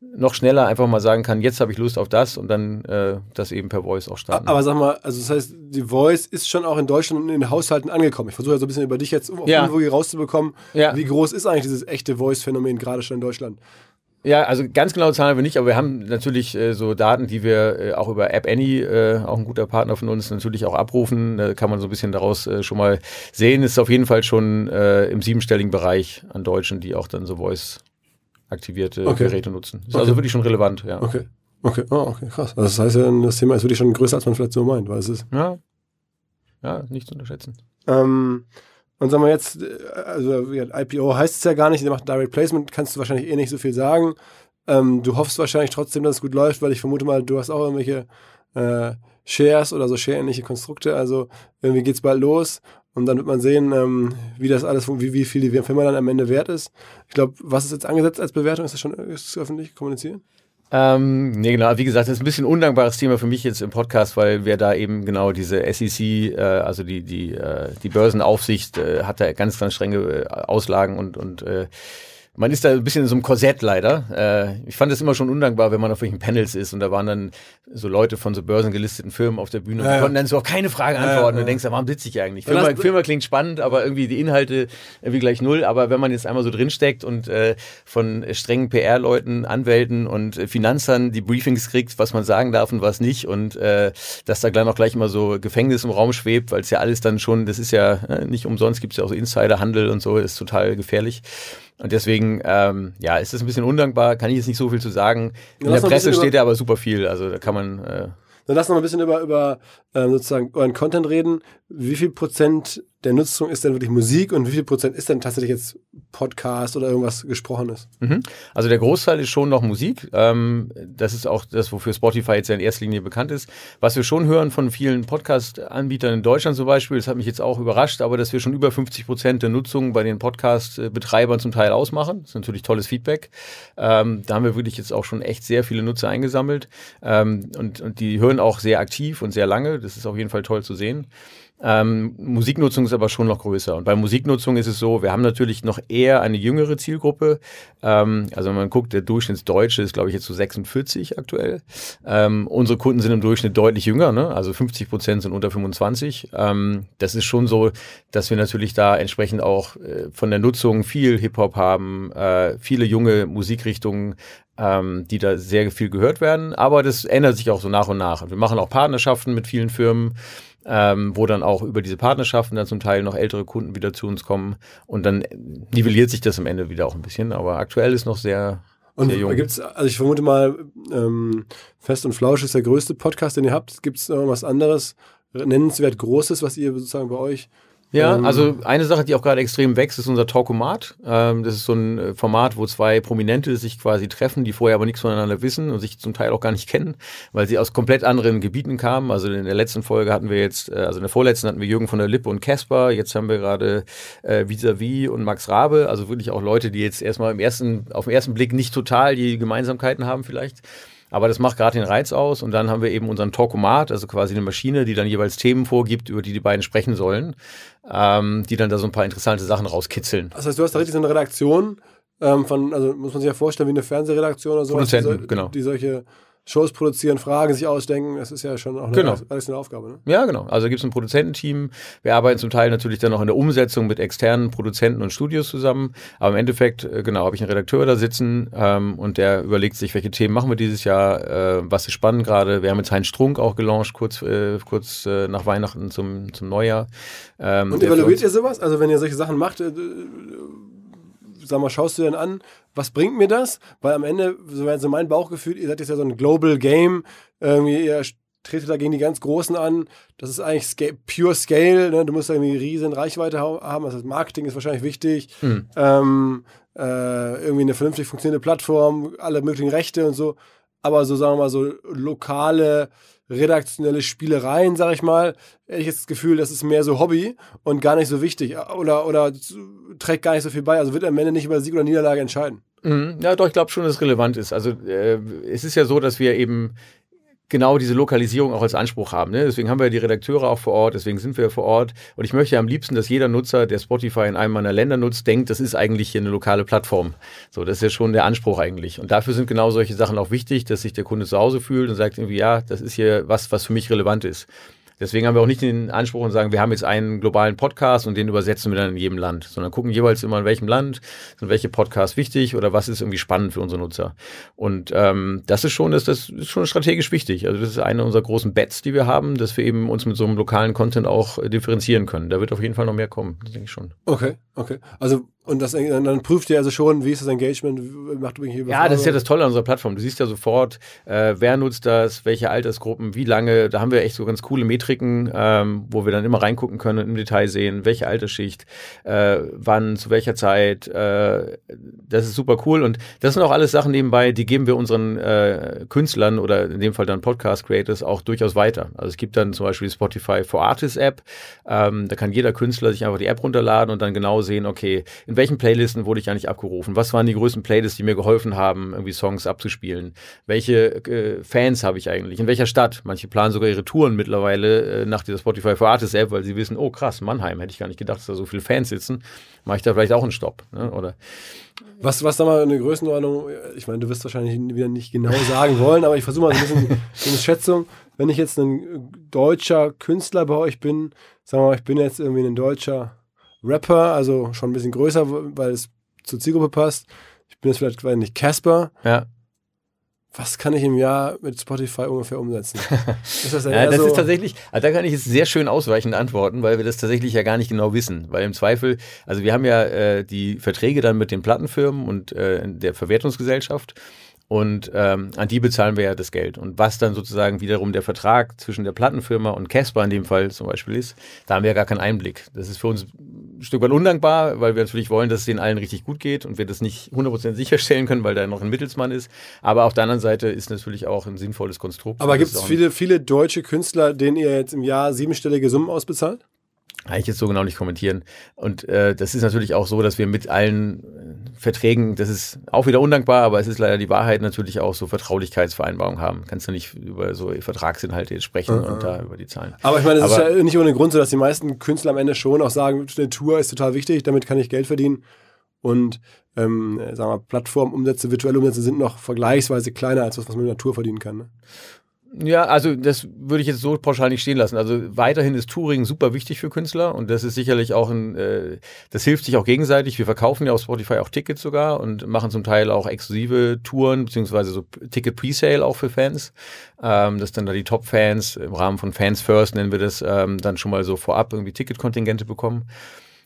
noch schneller einfach mal sagen kann, jetzt habe ich Lust auf das und dann äh, das eben per Voice auch starten. Aber sag mal, also das heißt, die Voice ist schon auch in Deutschland und in den Haushalten angekommen. Ich versuche ja so ein bisschen über dich jetzt auf ja. rauszubekommen. Ja. Wie groß ist eigentlich dieses echte Voice-Phänomen gerade schon in Deutschland? Ja, also ganz genau zahlen wir nicht, aber wir haben natürlich äh, so Daten, die wir äh, auch über App Annie, äh, auch ein guter Partner von uns, natürlich auch abrufen. Da kann man so ein bisschen daraus äh, schon mal sehen. Ist auf jeden Fall schon äh, im siebenstelligen Bereich an Deutschen, die auch dann so Voice aktivierte okay. Geräte nutzen. Ist okay. also wirklich schon relevant, ja. Okay. Okay, oh, okay, krass. Also das heißt ja, das Thema ist wirklich schon größer, als man vielleicht so meint, weil es ist. Ja. Ja, nicht zu unterschätzen. Ähm, und sagen wir jetzt, also IPO heißt es ja gar nicht, ihr macht Direct Placement, kannst du wahrscheinlich eh nicht so viel sagen. Ähm, du hoffst wahrscheinlich trotzdem, dass es gut läuft, weil ich vermute mal, du hast auch irgendwelche äh, Shares oder so Share-ähnliche Konstrukte. Also irgendwie geht es bald los und dann wird man sehen, ähm, wie das alles, wie, wie viel die Firma dann am Ende wert ist. Ich glaube, was ist jetzt angesetzt als Bewertung? Ist das schon ist das öffentlich kommuniziert? Ähm, nee, genau. Wie gesagt, das ist ein bisschen ein undankbares Thema für mich jetzt im Podcast, weil wir da eben genau diese SEC, äh, also die, die, äh, die Börsenaufsicht, äh, hat da ganz, ganz strenge äh, Auslagen und, und äh, man ist da ein bisschen in so einem Korsett leider. Äh, ich fand es immer schon undankbar, wenn man auf welchen Panels ist und da waren dann so Leute von so börsengelisteten Firmen auf der Bühne und Ja, die ja. konnten dann so auf keine Frage antworten. ja. Du denkst, warum sitze ich eigentlich? Ja, Firma, Firma klingt spannend, aber irgendwie die Inhalte irgendwie gleich null. Aber wenn man jetzt einmal so drinsteckt und äh, von strengen PR-Leuten, Anwälten und äh, Finanzern die Briefings kriegt, was man sagen darf und was nicht und äh, dass da gleich noch gleich immer so Gefängnis im Raum schwebt, weil es ja alles dann schon, das ist ja äh, nicht umsonst, gibt es ja auch so Insiderhandel und so, ist total gefährlich. Und deswegen, ähm, ja, ist das ein bisschen undankbar, kann ich jetzt nicht so viel zu sagen. In der Presse steht ja aber super viel, also da kann man, äh, Dann lass noch mal ein bisschen über, über ähm, sozusagen euren Content reden. Wie viel Prozent der Nutzung ist denn wirklich Musik und wie viel Prozent ist denn tatsächlich jetzt Podcast oder irgendwas Gesprochenes? Mhm. Also der Großteil ist schon noch Musik. Ähm, das ist auch das, wofür Spotify jetzt ja in erster Linie bekannt ist. Was wir schon hören von vielen Podcast-Anbietern in Deutschland zum Beispiel, das hat mich jetzt auch überrascht, aber dass wir schon über 50 Prozent der Nutzung bei den Podcast-Betreibern zum Teil ausmachen. Das ist natürlich tolles Feedback. Ähm, da haben wir wirklich jetzt auch schon echt sehr viele Nutzer eingesammelt. Ähm, und, und die hören auch sehr aktiv und sehr lange. Das ist auf jeden Fall toll zu sehen. Ähm, Musiknutzung ist aber schon noch größer. Und bei Musiknutzung ist es so, wir haben natürlich noch eher eine jüngere Zielgruppe. Ähm, also wenn man guckt, der Durchschnittsdeutsche ist, glaube ich, jetzt so 46 aktuell. Ähm, unsere Kunden sind im Durchschnitt deutlich jünger, ne? also 50 Prozent sind unter 25. Ähm, das ist schon so, dass wir natürlich da entsprechend auch äh, von der Nutzung viel Hip-Hop haben, äh, viele junge Musikrichtungen, ähm, die da sehr viel gehört werden. Aber das ändert sich auch so nach und nach. Wir machen auch Partnerschaften mit vielen Firmen ähm, wo dann auch über diese Partnerschaften dann zum Teil noch ältere Kunden wieder zu uns kommen und dann nivelliert sich das am Ende wieder auch ein bisschen. Aber aktuell ist noch sehr, Und sehr jung. gibt's, also ich vermute mal, ähm, Fest und Flausch ist der größte Podcast, den ihr habt. Gibt es noch was anderes, nennenswert Großes, was ihr sozusagen bei euch Ja, Ähm, also eine Sache, die auch gerade extrem wächst, ist unser Talkomat. Ähm, das ist so ein äh, Format, wo zwei Prominente sich quasi treffen, die vorher aber nichts voneinander wissen und sich zum Teil auch gar nicht kennen, weil sie aus komplett anderen Gebieten kamen. Also in der letzten Folge hatten wir jetzt, äh, also in der vorletzten hatten wir Jürgen von der Lippe und Casper. Jetzt haben wir gerade äh, Visavi und Max Rabe. Also wirklich auch Leute, die jetzt erstmal im ersten, auf den ersten Blick nicht total die Gemeinsamkeiten haben vielleicht. Aber das macht gerade den Reiz aus. Und dann haben wir eben unseren Talkomat, also quasi eine Maschine, die dann jeweils Themen vorgibt, über die die beiden sprechen sollen, ähm, die dann da so ein paar interessante Sachen rauskitzeln. Das heißt, du hast da richtig so eine Redaktion ähm, von, also muss man sich ja vorstellen, wie eine Fernsehredaktion oder so. Produzenten, die, genau. Die solche Shows produzieren, Fragen sich ausdenken. Das ist ja schon auch eine, Genau. alles eine Aufgabe. Ne? Ja, genau. Also gibt es ein Produzententeam. Wir arbeiten zum Teil natürlich dann auch in der Umsetzung mit externen Produzenten und Studios zusammen. Aber im Endeffekt, äh, genau, habe ich einen Redakteur da sitzen ähm, und der überlegt sich, welche Themen machen wir dieses Jahr, äh, was ist spannend gerade. Wir haben jetzt Heinz Strunk auch gelauncht, kurz, äh, kurz äh, nach Weihnachten zum, zum Neujahr. Ähm, Und evaluiert ihr sowas? Also wenn ihr solche Sachen macht, äh, sag mal, schaust du denn an, was bringt mir das? Weil am Ende, so wäre so mein Bauchgefühl, ihr seid jetzt ja so ein Global Game, irgendwie ihr tretet da gegen die ganz Großen an. Das ist eigentlich sca pure Scale, ne? du musst da irgendwie riesen Reichweite haben, also das Marketing ist wahrscheinlich wichtig. Hm. Ähm, äh, irgendwie eine vernünftig funktionierende Plattform, alle möglichen Rechte und so. Aber so, sagen wir mal, so lokale, redaktionelle Spielereien, sag ich mal, ich jetzt das Gefühl, das ist mehr so Hobby und gar nicht so wichtig oder, oder trägt gar nicht so viel bei. Also wird am Ende nicht über Sieg oder Niederlage entscheiden. Mhm. Ja, doch, ich glaube schon, dass es relevant ist. Also äh, es ist ja so, dass wir eben genau diese Lokalisierung auch als Anspruch haben. Ne? Deswegen haben wir die Redakteure auch vor Ort, deswegen sind wir vor Ort. Und ich möchte am liebsten, dass jeder Nutzer, der Spotify in einem meiner Länder nutzt, denkt, das ist eigentlich hier eine lokale Plattform. So, das ist ja schon der Anspruch eigentlich. Und dafür sind genau solche Sachen auch wichtig, dass sich der Kunde zu Hause fühlt und sagt irgendwie, ja, das ist hier was, was für mich relevant ist. Deswegen haben wir auch nicht den Anspruch und sagen, wir haben jetzt einen globalen Podcast und den übersetzen wir dann in jedem Land, sondern gucken jeweils immer in welchem Land sind welche Podcasts wichtig oder was ist irgendwie spannend für unsere Nutzer. Und ähm, das ist schon, das, das ist schon strategisch wichtig. Also das ist eine unserer großen Bets, die wir haben, dass wir eben uns mit so einem lokalen Content auch differenzieren können. Da wird auf jeden Fall noch mehr kommen, denke ich schon. Okay, okay. Also, und das, dann, dann prüft ihr also schon, wie ist das Engagement, macht ihr Ja, das ist ja das Tolle an unserer Plattform. Du siehst ja sofort, äh, wer nutzt das, welche Altersgruppen, wie lange. Da haben wir echt so ganz coole Metriken, ähm, wo wir dann immer reingucken können und im Detail sehen, welche Altersschicht, äh, wann, zu welcher Zeit. Äh, das ist super cool. Und das sind auch alles Sachen nebenbei, die geben wir unseren äh, Künstlern oder in dem Fall dann Podcast-Creators auch durchaus weiter. Also es gibt dann zum Beispiel die Spotify for Artists App. Ähm, da kann jeder Künstler sich einfach die App runterladen und dann genau sehen, okay, in welchen Playlisten wurde ich eigentlich abgerufen? Was waren die größten Playlists, die mir geholfen haben, irgendwie Songs abzuspielen? Welche äh, Fans habe ich eigentlich? In welcher Stadt? Manche planen sogar ihre Touren mittlerweile äh, nach dieser Spotify for Artists App, weil sie wissen, oh krass, Mannheim, hätte ich gar nicht gedacht, dass da so viele Fans sitzen. Mache ich da vielleicht auch einen Stopp? Ne? Oder was, was da mal eine Größenordnung, ich meine, du wirst wahrscheinlich wieder nicht genau sagen wollen, aber ich versuche mal ein bisschen eine Schätzung. Wenn ich jetzt ein deutscher Künstler bei euch bin, sagen wir mal, ich bin jetzt irgendwie ein deutscher Rapper, also schon ein bisschen größer, weil es zur Zielgruppe passt. Ich bin jetzt vielleicht, weiß nicht, Casper. Ja. Was kann ich im Jahr mit Spotify ungefähr umsetzen? ist das, ja, das so ist tatsächlich, also da kann ich jetzt sehr schön ausweichend antworten, weil wir das tatsächlich ja gar nicht genau wissen. Weil im Zweifel, also wir haben ja äh, die Verträge dann mit den Plattenfirmen und äh, der Verwertungsgesellschaft und ähm, an die bezahlen wir ja das Geld. Und was dann sozusagen wiederum der Vertrag zwischen der Plattenfirma und Casper in dem Fall zum Beispiel ist, da haben wir ja gar keinen Einblick. Das ist für uns ein Stück weit undankbar, weil wir natürlich wollen, dass es denen allen richtig gut geht und wir das nicht 100% sicherstellen können, weil da noch ein Mittelsmann ist. Aber auf der anderen Seite ist natürlich auch ein sinnvolles Konstrukt. Aber gibt es viele, viele deutsche Künstler, denen ihr jetzt im Jahr siebenstellige Summen ausbezahlt? Kann ich jetzt so genau nicht kommentieren. Und äh, das ist natürlich auch so, dass wir mit allen äh, Verträgen, das ist auch wieder undankbar, aber es ist leider die Wahrheit, natürlich auch so Vertraulichkeitsvereinbarungen haben. Kannst du nicht über so Vertragsinhalte jetzt sprechen uh und da über die Zahlen. Aber ich meine, es ist ja nicht ohne Grund so, dass die meisten Künstler am Ende schon auch sagen, eine Tour ist total wichtig, damit kann ich Geld verdienen. Und ähm, sagen wir, Plattformumsätze, virtuelle Umsätze sind noch vergleichsweise kleiner als das, was man der Tour verdienen kann. Ne? Ja, also das würde ich jetzt so pauschal nicht stehen lassen. Also weiterhin ist Touring super wichtig für Künstler und das ist sicherlich auch ein, äh, das hilft sich auch gegenseitig. Wir verkaufen ja auf Spotify auch Tickets sogar und machen zum Teil auch exklusive Touren beziehungsweise so Ticket Presale auch für Fans, ähm, dass dann da die Top-Fans im Rahmen von Fans First nennen wir das ähm, dann schon mal so vorab irgendwie Ticketkontingente bekommen.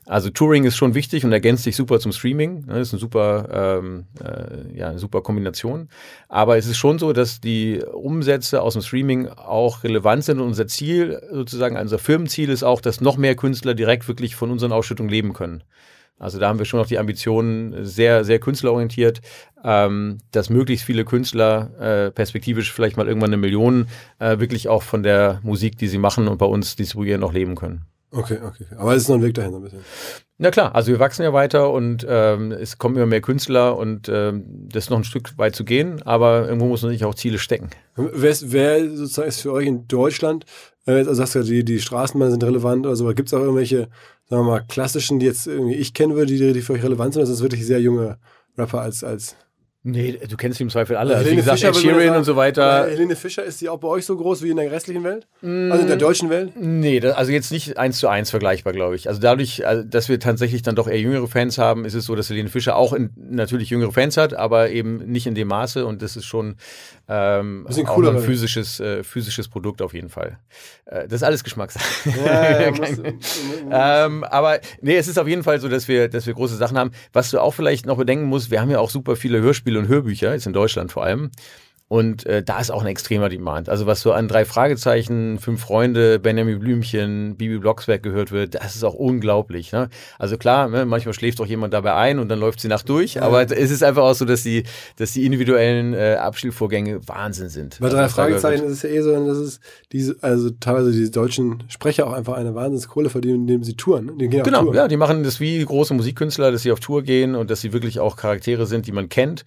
Also Touring ist schon wichtig und ergänzt sich super zum Streaming. Das ist eine super, ähm, äh, ja, eine super Kombination. Aber es ist schon so, dass die Umsätze aus dem Streaming auch relevant sind und unser Ziel, sozusagen unser Firmenziel ist auch, dass noch mehr Künstler direkt wirklich von unseren Ausschüttungen leben können. Also da haben wir schon noch die Ambitionen, sehr, sehr künstlerorientiert, ähm, dass möglichst viele Künstler äh, perspektivisch vielleicht mal irgendwann eine Million äh, wirklich auch von der Musik, die sie machen und bei uns distribuieren, noch leben können. Okay, okay. Aber es ist noch ein Weg dahin ein bisschen. Na klar, also wir wachsen ja weiter und ähm, es kommen immer mehr Künstler und ähm, das ist noch ein Stück weit zu gehen, aber irgendwo muss man sich auch Ziele stecken. Wer, wer sozusagen ist für euch in Deutschland, äh, also sagst du ja, die, die Straßenbahnen sind relevant oder so, aber gibt es auch irgendwelche, sagen wir mal, klassischen, die jetzt irgendwie ich kennen würde, die, die für euch relevant sind, oder sind das wirklich sehr junge Rapper als, als Nee, du kennst die im Zweifel alle. Also, wie gesagt, Fischer, Ed Sheeran und so weiter. Helene Fischer, ist die auch bei euch so groß wie in der restlichen Welt? Mm, also in der deutschen Welt? Nee, das, also jetzt nicht eins zu eins vergleichbar, glaube ich. Also dadurch, also, dass wir tatsächlich dann doch eher jüngere Fans haben, ist es so, dass Helene Fischer auch in, natürlich jüngere Fans hat, aber eben nicht in dem Maße und das ist schon ähm, auch ein physisches, äh, physisches Produkt auf jeden Fall. Äh, das ist alles Geschmackssache. Ja, ja, ähm, aber nee, es ist auf jeden Fall so, dass wir, dass wir große Sachen haben. Was du auch vielleicht noch bedenken musst, wir haben ja auch super viele Hörspiele und Hörbücher, jetzt in Deutschland vor allem. Und äh, da ist auch ein extremer Demand. Also was so an drei Fragezeichen, fünf Freunde, Benjamin Blümchen, Bibi Blocksberg gehört wird, das ist auch unglaublich. Ne? Also klar, ne, manchmal schläft doch jemand dabei ein und dann läuft sie Nacht durch. Ja. Aber es ist einfach auch so, dass die, dass die individuellen äh, Abspielvorgänge Wahnsinn sind. Bei drei Fragezeichen ist es ja eh so, dass es diese, also teilweise die deutschen Sprecher auch einfach eine Wahnsinnskohle verdienen, indem sie touren. Die genau, Tour. ja, die machen das wie große Musikkünstler, dass sie auf Tour gehen und dass sie wirklich auch Charaktere sind, die man kennt.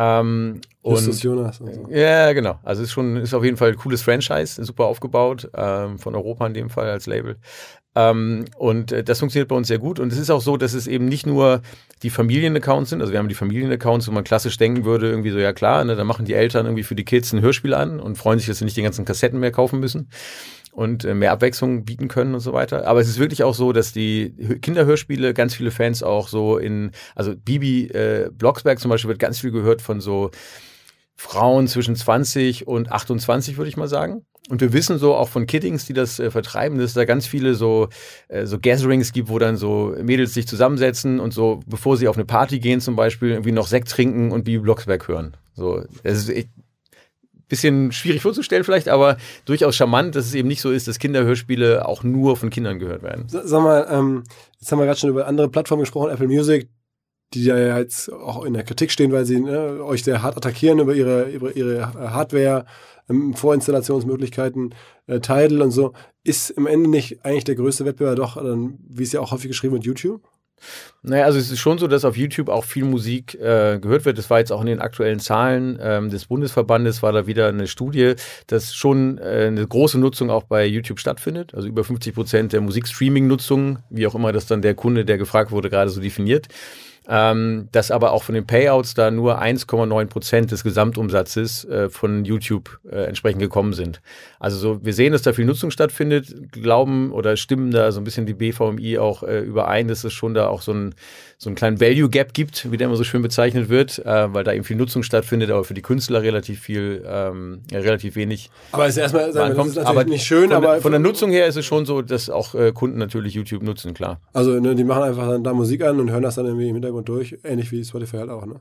Ähm, Justus Jonas. Und so. Ja, genau. Also ist schon, ist auf jeden Fall ein cooles Franchise, super aufgebaut, ähm, von Europa in dem Fall als Label. Ähm, und äh, das funktioniert bei uns sehr gut. Und es ist auch so, dass es eben nicht nur die Familienaccounts sind. Also wir haben die Familienaccounts, wo man klassisch denken würde, irgendwie so, ja klar, ne, da machen die Eltern irgendwie für die Kids ein Hörspiel an und freuen sich, dass sie nicht die ganzen Kassetten mehr kaufen müssen und äh, mehr Abwechslung bieten können und so weiter. Aber es ist wirklich auch so, dass die Kinderhörspiele ganz viele Fans auch so in, also Bibi äh, Blocksberg zum Beispiel wird ganz viel gehört von so Frauen zwischen 20 und 28, würde ich mal sagen. Und wir wissen so auch von Kiddings, die das äh, vertreiben, dass es da ganz viele so, äh, so Gatherings gibt, wo dann so Mädels sich zusammensetzen und so, bevor sie auf eine Party gehen zum Beispiel, irgendwie noch Sekt trinken und Bibi Blocksberg hören. So, es ist, ich, bisschen schwierig vorzustellen vielleicht, aber durchaus charmant, dass es eben nicht so ist, dass Kinderhörspiele auch nur von Kindern gehört werden. Sag mal, ähm, jetzt haben wir gerade schon über andere Plattformen gesprochen, Apple Music, die ja jetzt auch in der Kritik stehen, weil sie ne, euch sehr hart attackieren über ihre, über ihre Hardware, ähm, Vorinstallationsmöglichkeiten, äh, Tidal und so. Ist im Ende nicht eigentlich der größte Wettbewerb doch, wie es ja auch häufig geschrieben wird, YouTube? Naja, also es ist schon so, dass auf YouTube auch viel Musik äh, gehört wird. Das war jetzt auch in den aktuellen Zahlen ähm, des Bundesverbandes, war da wieder eine Studie, dass schon äh, eine große Nutzung auch bei YouTube stattfindet. Also über 50 Prozent der Musikstreaming-Nutzung, wie auch immer das dann der Kunde, der gefragt wurde, gerade so definiert ähm, dass aber auch von den Payouts da nur 1,9 Prozent des Gesamtumsatzes äh, von YouTube äh, entsprechend gekommen sind. Also so, wir sehen, dass da viel Nutzung stattfindet, glauben oder stimmen da so ein bisschen die BVMI auch äh, überein, dass es schon da auch so, ein, so einen kleinen Value Gap gibt, wie der immer so schön bezeichnet wird, äh, weil da eben viel Nutzung stattfindet, aber für die Künstler relativ viel, ähm, ja, relativ wenig. Aber es ist erstmal sagen wir, das ist natürlich aber nicht schön, von, aber von der Nutzung her ist es schon so, dass auch äh, Kunden natürlich YouTube nutzen, klar. Also ne, die machen einfach dann da Musik an und hören das dann irgendwie im Hintergrund durch, ähnlich wie Spotify halt auch, ne?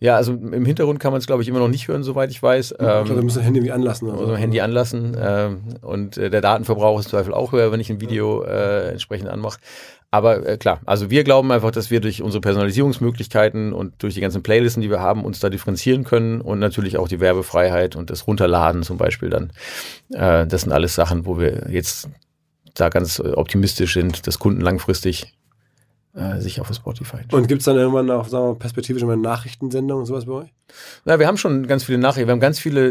Ja, also im Hintergrund kann man es, glaube ich, immer noch nicht hören, soweit ich weiß. ich glaube, Ähm, wir müssen das Handy anlassen. Also so. Handy anlassen ähm, und äh, der Datenverbrauch ist im Zweifel auch höher, wenn ich ein Video äh, entsprechend anmache. Aber äh, klar, also wir glauben einfach, dass wir durch unsere Personalisierungsmöglichkeiten und durch die ganzen Playlisten, die wir haben, uns da differenzieren können und natürlich auch die Werbefreiheit und das Runterladen zum Beispiel dann. Äh, das sind alles Sachen, wo wir jetzt da ganz optimistisch sind, dass Kunden langfristig äh, sich auf Spotify Und gibt es dann irgendwann auch, sagen wir mal, perspektivisch immer Nachrichtensendungen und sowas bei euch? Na, wir haben schon ganz viele Nachrichten. Wir haben ganz viele,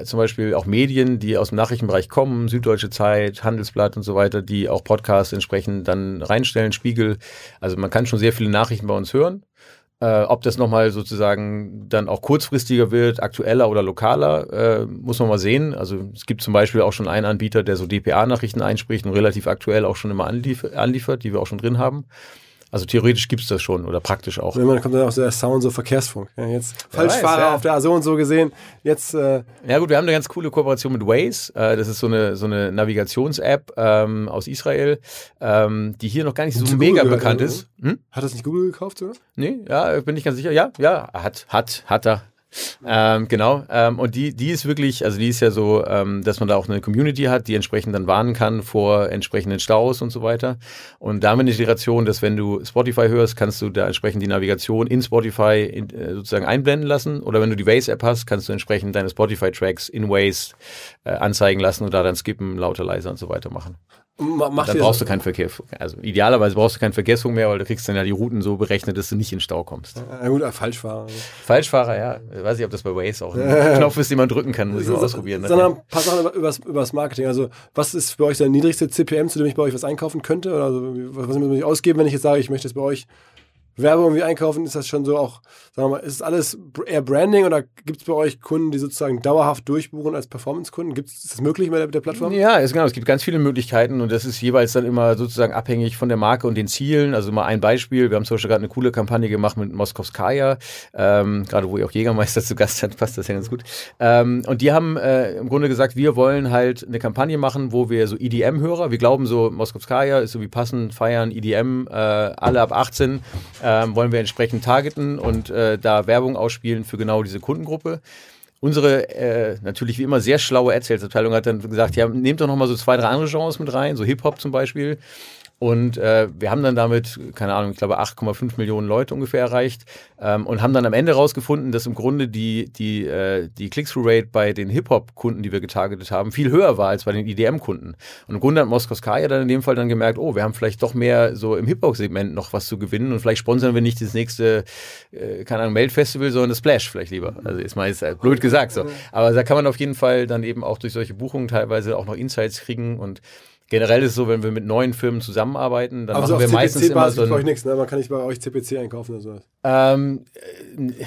äh, zum Beispiel auch Medien, die aus dem Nachrichtenbereich kommen, Süddeutsche Zeit, Handelsblatt und so weiter, die auch Podcasts entsprechend dann reinstellen, Spiegel. Also man kann schon sehr viele Nachrichten bei uns hören. Äh, ob das nochmal sozusagen dann auch kurzfristiger wird, aktueller oder lokaler, äh, muss man mal sehen. Also es gibt zum Beispiel auch schon einen Anbieter, der so DPA-Nachrichten einspricht und relativ aktuell auch schon immer anlief anliefert, die wir auch schon drin haben. Also theoretisch gibt es das schon oder praktisch auch. Wenn man kommt dann auch so der Sound, so Verkehrsfunk. Ja, jetzt Falschfahrer ja. auf der so und so gesehen. Jetzt, äh, Ja gut, wir haben eine ganz coole Kooperation mit Waze. Äh, das ist so eine, so eine Navigations-App ähm, aus Israel, ähm, die hier noch gar nicht so mega Google bekannt ist. Hm? hat das nicht Google gekauft, sogar? Nee, ja, bin ich ganz sicher. Ja, ja, hat, hat, hat er. Ähm, genau. Ähm, und die, die ist wirklich, also die ist ja so, ähm, dass man da auch eine Community hat, die entsprechend dann warnen kann vor entsprechenden Staus und so weiter. Und da haben wir eine Integration, dass wenn du Spotify hörst, kannst du da entsprechend die Navigation in Spotify in, äh, sozusagen einblenden lassen. Oder wenn du die Waze-App hast, kannst du entsprechend deine Spotify-Tracks in Waze äh, anzeigen lassen und da dann skippen, lauter, leiser und so weiter machen. Ma- Macht Dann brauchst du keinen Verkehr. Also idealerweise brauchst du keinen Verkehrsfunk mehr, weil du kriegst dann ja die Routen so berechnet, dass du nicht in Stau kommst. Ja, gut, äh, Falschfahrer. Falschfahrer, ja. Ich weiß nicht, ob das bei Waze auch ein Knopf ist, den man drücken kann. Muss ich mal ausprobieren. Sondern ein paar Sachen über, übers, übers Marketing. Also, was ist bei euch der niedrigste CPM, zu dem ich bei euch was einkaufen könnte? Oder also, was was muss ich ausgeben, wenn ich jetzt sage, ich möchte jetzt bei euch Werbung irgendwie einkaufen? Ist das schon so auch, sagen wir mal, ist es alles eher Branding oder gibt es bei euch Kunden, die sozusagen dauerhaft durchbuchen als Performance-Kunden? Ist das möglich mit der, Plattform? Ja, ist genau. Es gibt ganz viele Möglichkeiten und das ist jeweils dann immer sozusagen abhängig von der Marke und den Zielen. Also mal ein Beispiel. Wir haben zum Beispiel gerade eine coole Kampagne gemacht mit Moskowskaja, ähm, gerade wo ihr auch Jägermeister zu Gast hat, passt das ja ganz gut. Ähm, und die haben äh, im Grunde gesagt, wir wollen halt eine Kampagne machen, wo wir so EDM-Hörer, wir glauben so, Moskowskaja ist so wie passend, feiern, EDM, äh, alle ab 18, ähm, wollen wir entsprechend targeten und äh, da Werbung ausspielen für genau diese Kundengruppe. Unsere äh, natürlich wie immer sehr schlaue Ad-Sales-Abteilung hat dann gesagt, ja, nehmt doch noch mal so zwei, drei andere Genres mit rein, so Hip-Hop zum Beispiel. Und äh, wir haben dann damit, keine Ahnung, ich glaube 8,5 Millionen Leute ungefähr erreicht ähm, und haben dann am Ende rausgefunden, dass im Grunde die, die, äh, die Click-Through-Rate bei den Hip-Hop-Kunden, die wir getargetet haben, viel höher war als bei den EDM-Kunden. Und im Grunde hat Moskowskaja dann in dem Fall dann gemerkt, oh, wir haben vielleicht doch mehr so im Hip-Hop-Segment noch was zu gewinnen und vielleicht sponsern wir nicht das nächste, äh, keine Ahnung, Melt-Festival, sondern das Splash vielleicht lieber. Also ist mal jetzt äh, blöd gesagt so. Aber da kann man auf jeden Fall dann eben auch durch solche Buchungen teilweise auch noch Insights kriegen und Generell ist es so, wenn wir mit neuen Firmen zusammenarbeiten, dann Aber so machen wir meistens immer so bei euch ein, nichts, ne? Man kann nicht bei euch CPC einkaufen oder sowas. ähm, äh,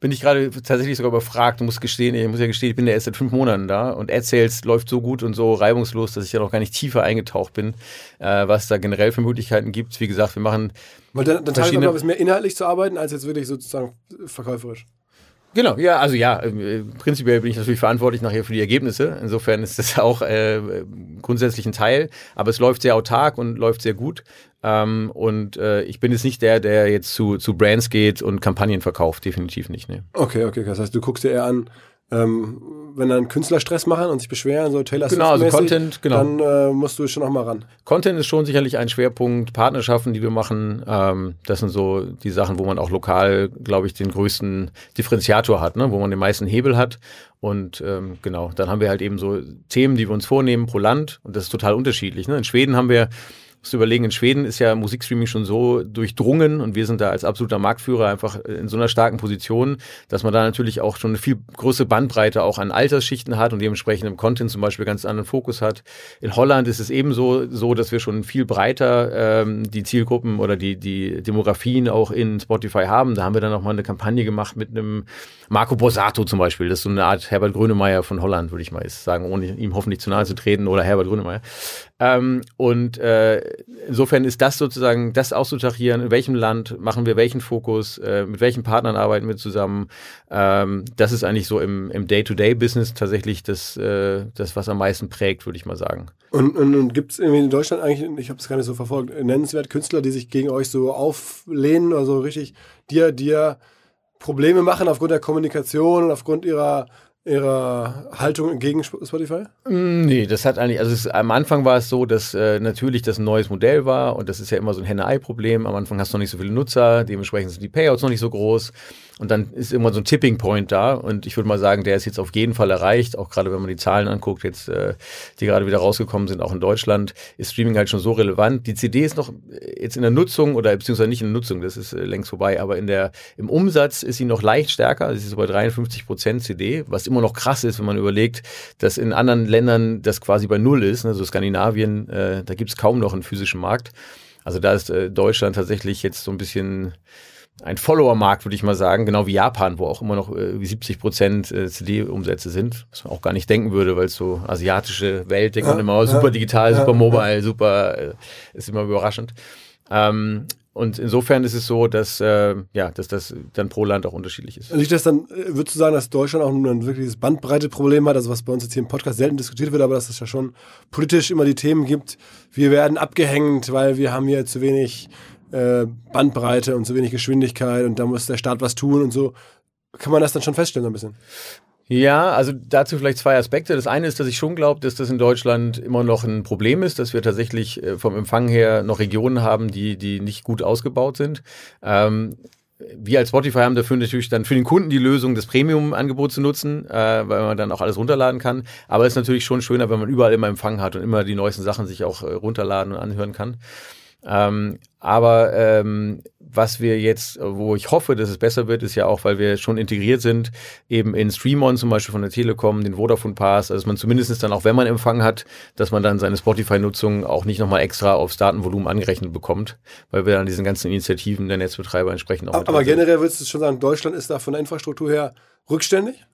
bin ich gerade tatsächlich sogar überfragt. Du musst gestehen, ich muss ja gestehen, ich bin ja erst seit fünf Monaten da und AdSales läuft so gut und so reibungslos, dass ich ja noch gar nicht tiefer eingetaucht bin, äh, was da generell für Möglichkeiten gibt. Wie gesagt, wir machen Weil dann, dann Verschiedene- teilweise ist mehr inhaltlich zu arbeiten, als jetzt wirklich sozusagen verkäuferisch. Genau, ja, also ja, äh, prinzipiell bin ich natürlich verantwortlich nachher für die Ergebnisse. Insofern ist das auch äh, grundsätzlich ein Teil, aber es läuft sehr autark und läuft sehr gut. Ähm, und äh, ich bin jetzt nicht der, der jetzt zu, zu Brands geht und Kampagnen verkauft, definitiv nicht. Ne. Okay, okay, das heißt, du guckst dir eher an, ähm, wenn dann Künstler Stress machen und sich beschweren, so Taylor Genau, also Content, genau. dann äh, musst du schon mal ran. Content ist schon sicherlich ein Schwerpunkt, Partnerschaften, die wir machen. Ähm, das sind so die Sachen, wo man auch lokal, glaube ich, den größten Differenziator hat, ne? wo man den meisten Hebel hat. Und ähm, genau, dann haben wir halt eben so Themen, die wir uns vornehmen pro Land. Und das ist total unterschiedlich. Ne? In Schweden haben wir musst du überlegen, in Schweden ist ja Musikstreaming schon so durchdrungen und wir sind da als absoluter Marktführer einfach in so einer starken Position, dass man da natürlich auch schon eine viel größere Bandbreite auch an Altersschichten hat und dementsprechend im Content zum Beispiel ganz anderen Fokus hat. In Holland ist es ebenso so, dass wir schon viel breiter ähm, die Zielgruppen oder die, die Demografien auch in Spotify haben. Da haben wir dann auch mal eine Kampagne gemacht mit einem Marco Borsato zum Beispiel. Das ist so eine Art Herbert Grönemeyer von Holland, würde ich mal sagen, ohne ihm hoffentlich zu nahe zu treten oder Herbert Grönemeyer. Ähm, und äh, insofern ist das sozusagen, das auszutarieren, in welchem Land machen wir welchen Fokus, äh, mit welchen Partnern arbeiten wir zusammen. Ähm, das ist eigentlich so im, im Day-to-Day-Business tatsächlich das, äh, das, was am meisten prägt, würde ich mal sagen. Und, und, und gibt es irgendwie in Deutschland eigentlich, ich habe es gar nicht so verfolgt, nennenswert Künstler, die sich gegen euch so auflehnen oder so richtig dir, dir Probleme machen aufgrund der Kommunikation und aufgrund ihrer ihrer Haltung gegen Spotify? Mm, nee, das hat eigentlich, also es, am Anfang war es so, dass äh, natürlich das ein neues Modell war und das ist ja immer so ein Henne-Ei-Problem. Am Anfang hast du noch nicht so viele Nutzer, dementsprechend sind die Payouts noch nicht so groß. Und dann ist irgendwann so ein Tipping Point da. Und ich würde mal sagen, der ist jetzt auf jeden Fall erreicht. Auch gerade wenn man die Zahlen anguckt, jetzt, äh, die gerade wieder rausgekommen sind, auch in Deutschland, ist Streaming halt schon so relevant. Die CD ist noch äh, jetzt in der Nutzung oder beziehungsweise nicht in der Nutzung, das ist äh, längst vorbei, aber in der, im Umsatz ist sie noch leicht stärker. Sie ist so bei 53 Prozent CD, was immer noch krass ist, wenn man überlegt, dass in anderen Ländern das quasi bei Null ist. Also Skandinavien, äh, da gibt es kaum noch einen physischen Markt. Also da ist äh, Deutschland tatsächlich jetzt so ein bisschen ein Follower-Markt, würde ich mal sagen, genau wie Japan, wo auch immer noch äh, 70 Prozent äh, CD-Umsätze sind, was man auch gar nicht denken würde, weil es so asiatische Welt, denkt ja, man immer, super digital, ja, super mobile, super, äh, ist immer überraschend. Ähm, und insofern ist es so, dass, äh, ja, dass das dann pro Land auch unterschiedlich ist. Liegt das dann, äh, würdest du sagen, dass Deutschland auch ein wirkliches Bandbreite-Problem hat, also was bei uns jetzt hier im Podcast selten diskutiert wird, aber dass es ja schon politisch immer die Themen gibt, wir werden abgehängt, weil wir haben hier zu wenig äh, Bandbreite und zu wenig Geschwindigkeit und da muss der Staat was tun und so. Kann man das dann schon feststellen, so ein bisschen? Ja, also dazu vielleicht zwei Aspekte. Das eine ist, dass ich schon glaube, dass das in Deutschland immer noch ein Problem ist, dass wir tatsächlich äh, vom Empfang her noch Regionen haben, die, die nicht gut ausgebaut sind. Ähm, wir als Spotify haben dafür natürlich dann für den Kunden die Lösung, das Premium-Angebot zu nutzen, äh, weil man dann auch alles runterladen kann. Aber es ist natürlich schon schöner, wenn man überall immer Empfang hat und immer die neuesten Sachen sich auch äh, runterladen und anhören kann. Ähm, aber ähm, was wir jetzt, wo ich hoffe, dass es besser wird, ist ja auch, weil wir schon integriert sind, eben in Streamon zum Beispiel von der Telekom, den Vodafone Pass, also dass man zumindest dann auch, wenn man Empfang hat, dass man dann seine Spotify-Nutzung auch nicht nochmal extra aufs Datenvolumen angerechnet bekommt, weil wir dann diesen ganzen Initiativen der Netzbetreiber entsprechend auch. Aber, aber generell würdest du schon sagen, Deutschland ist da von der Infrastruktur her rückständig?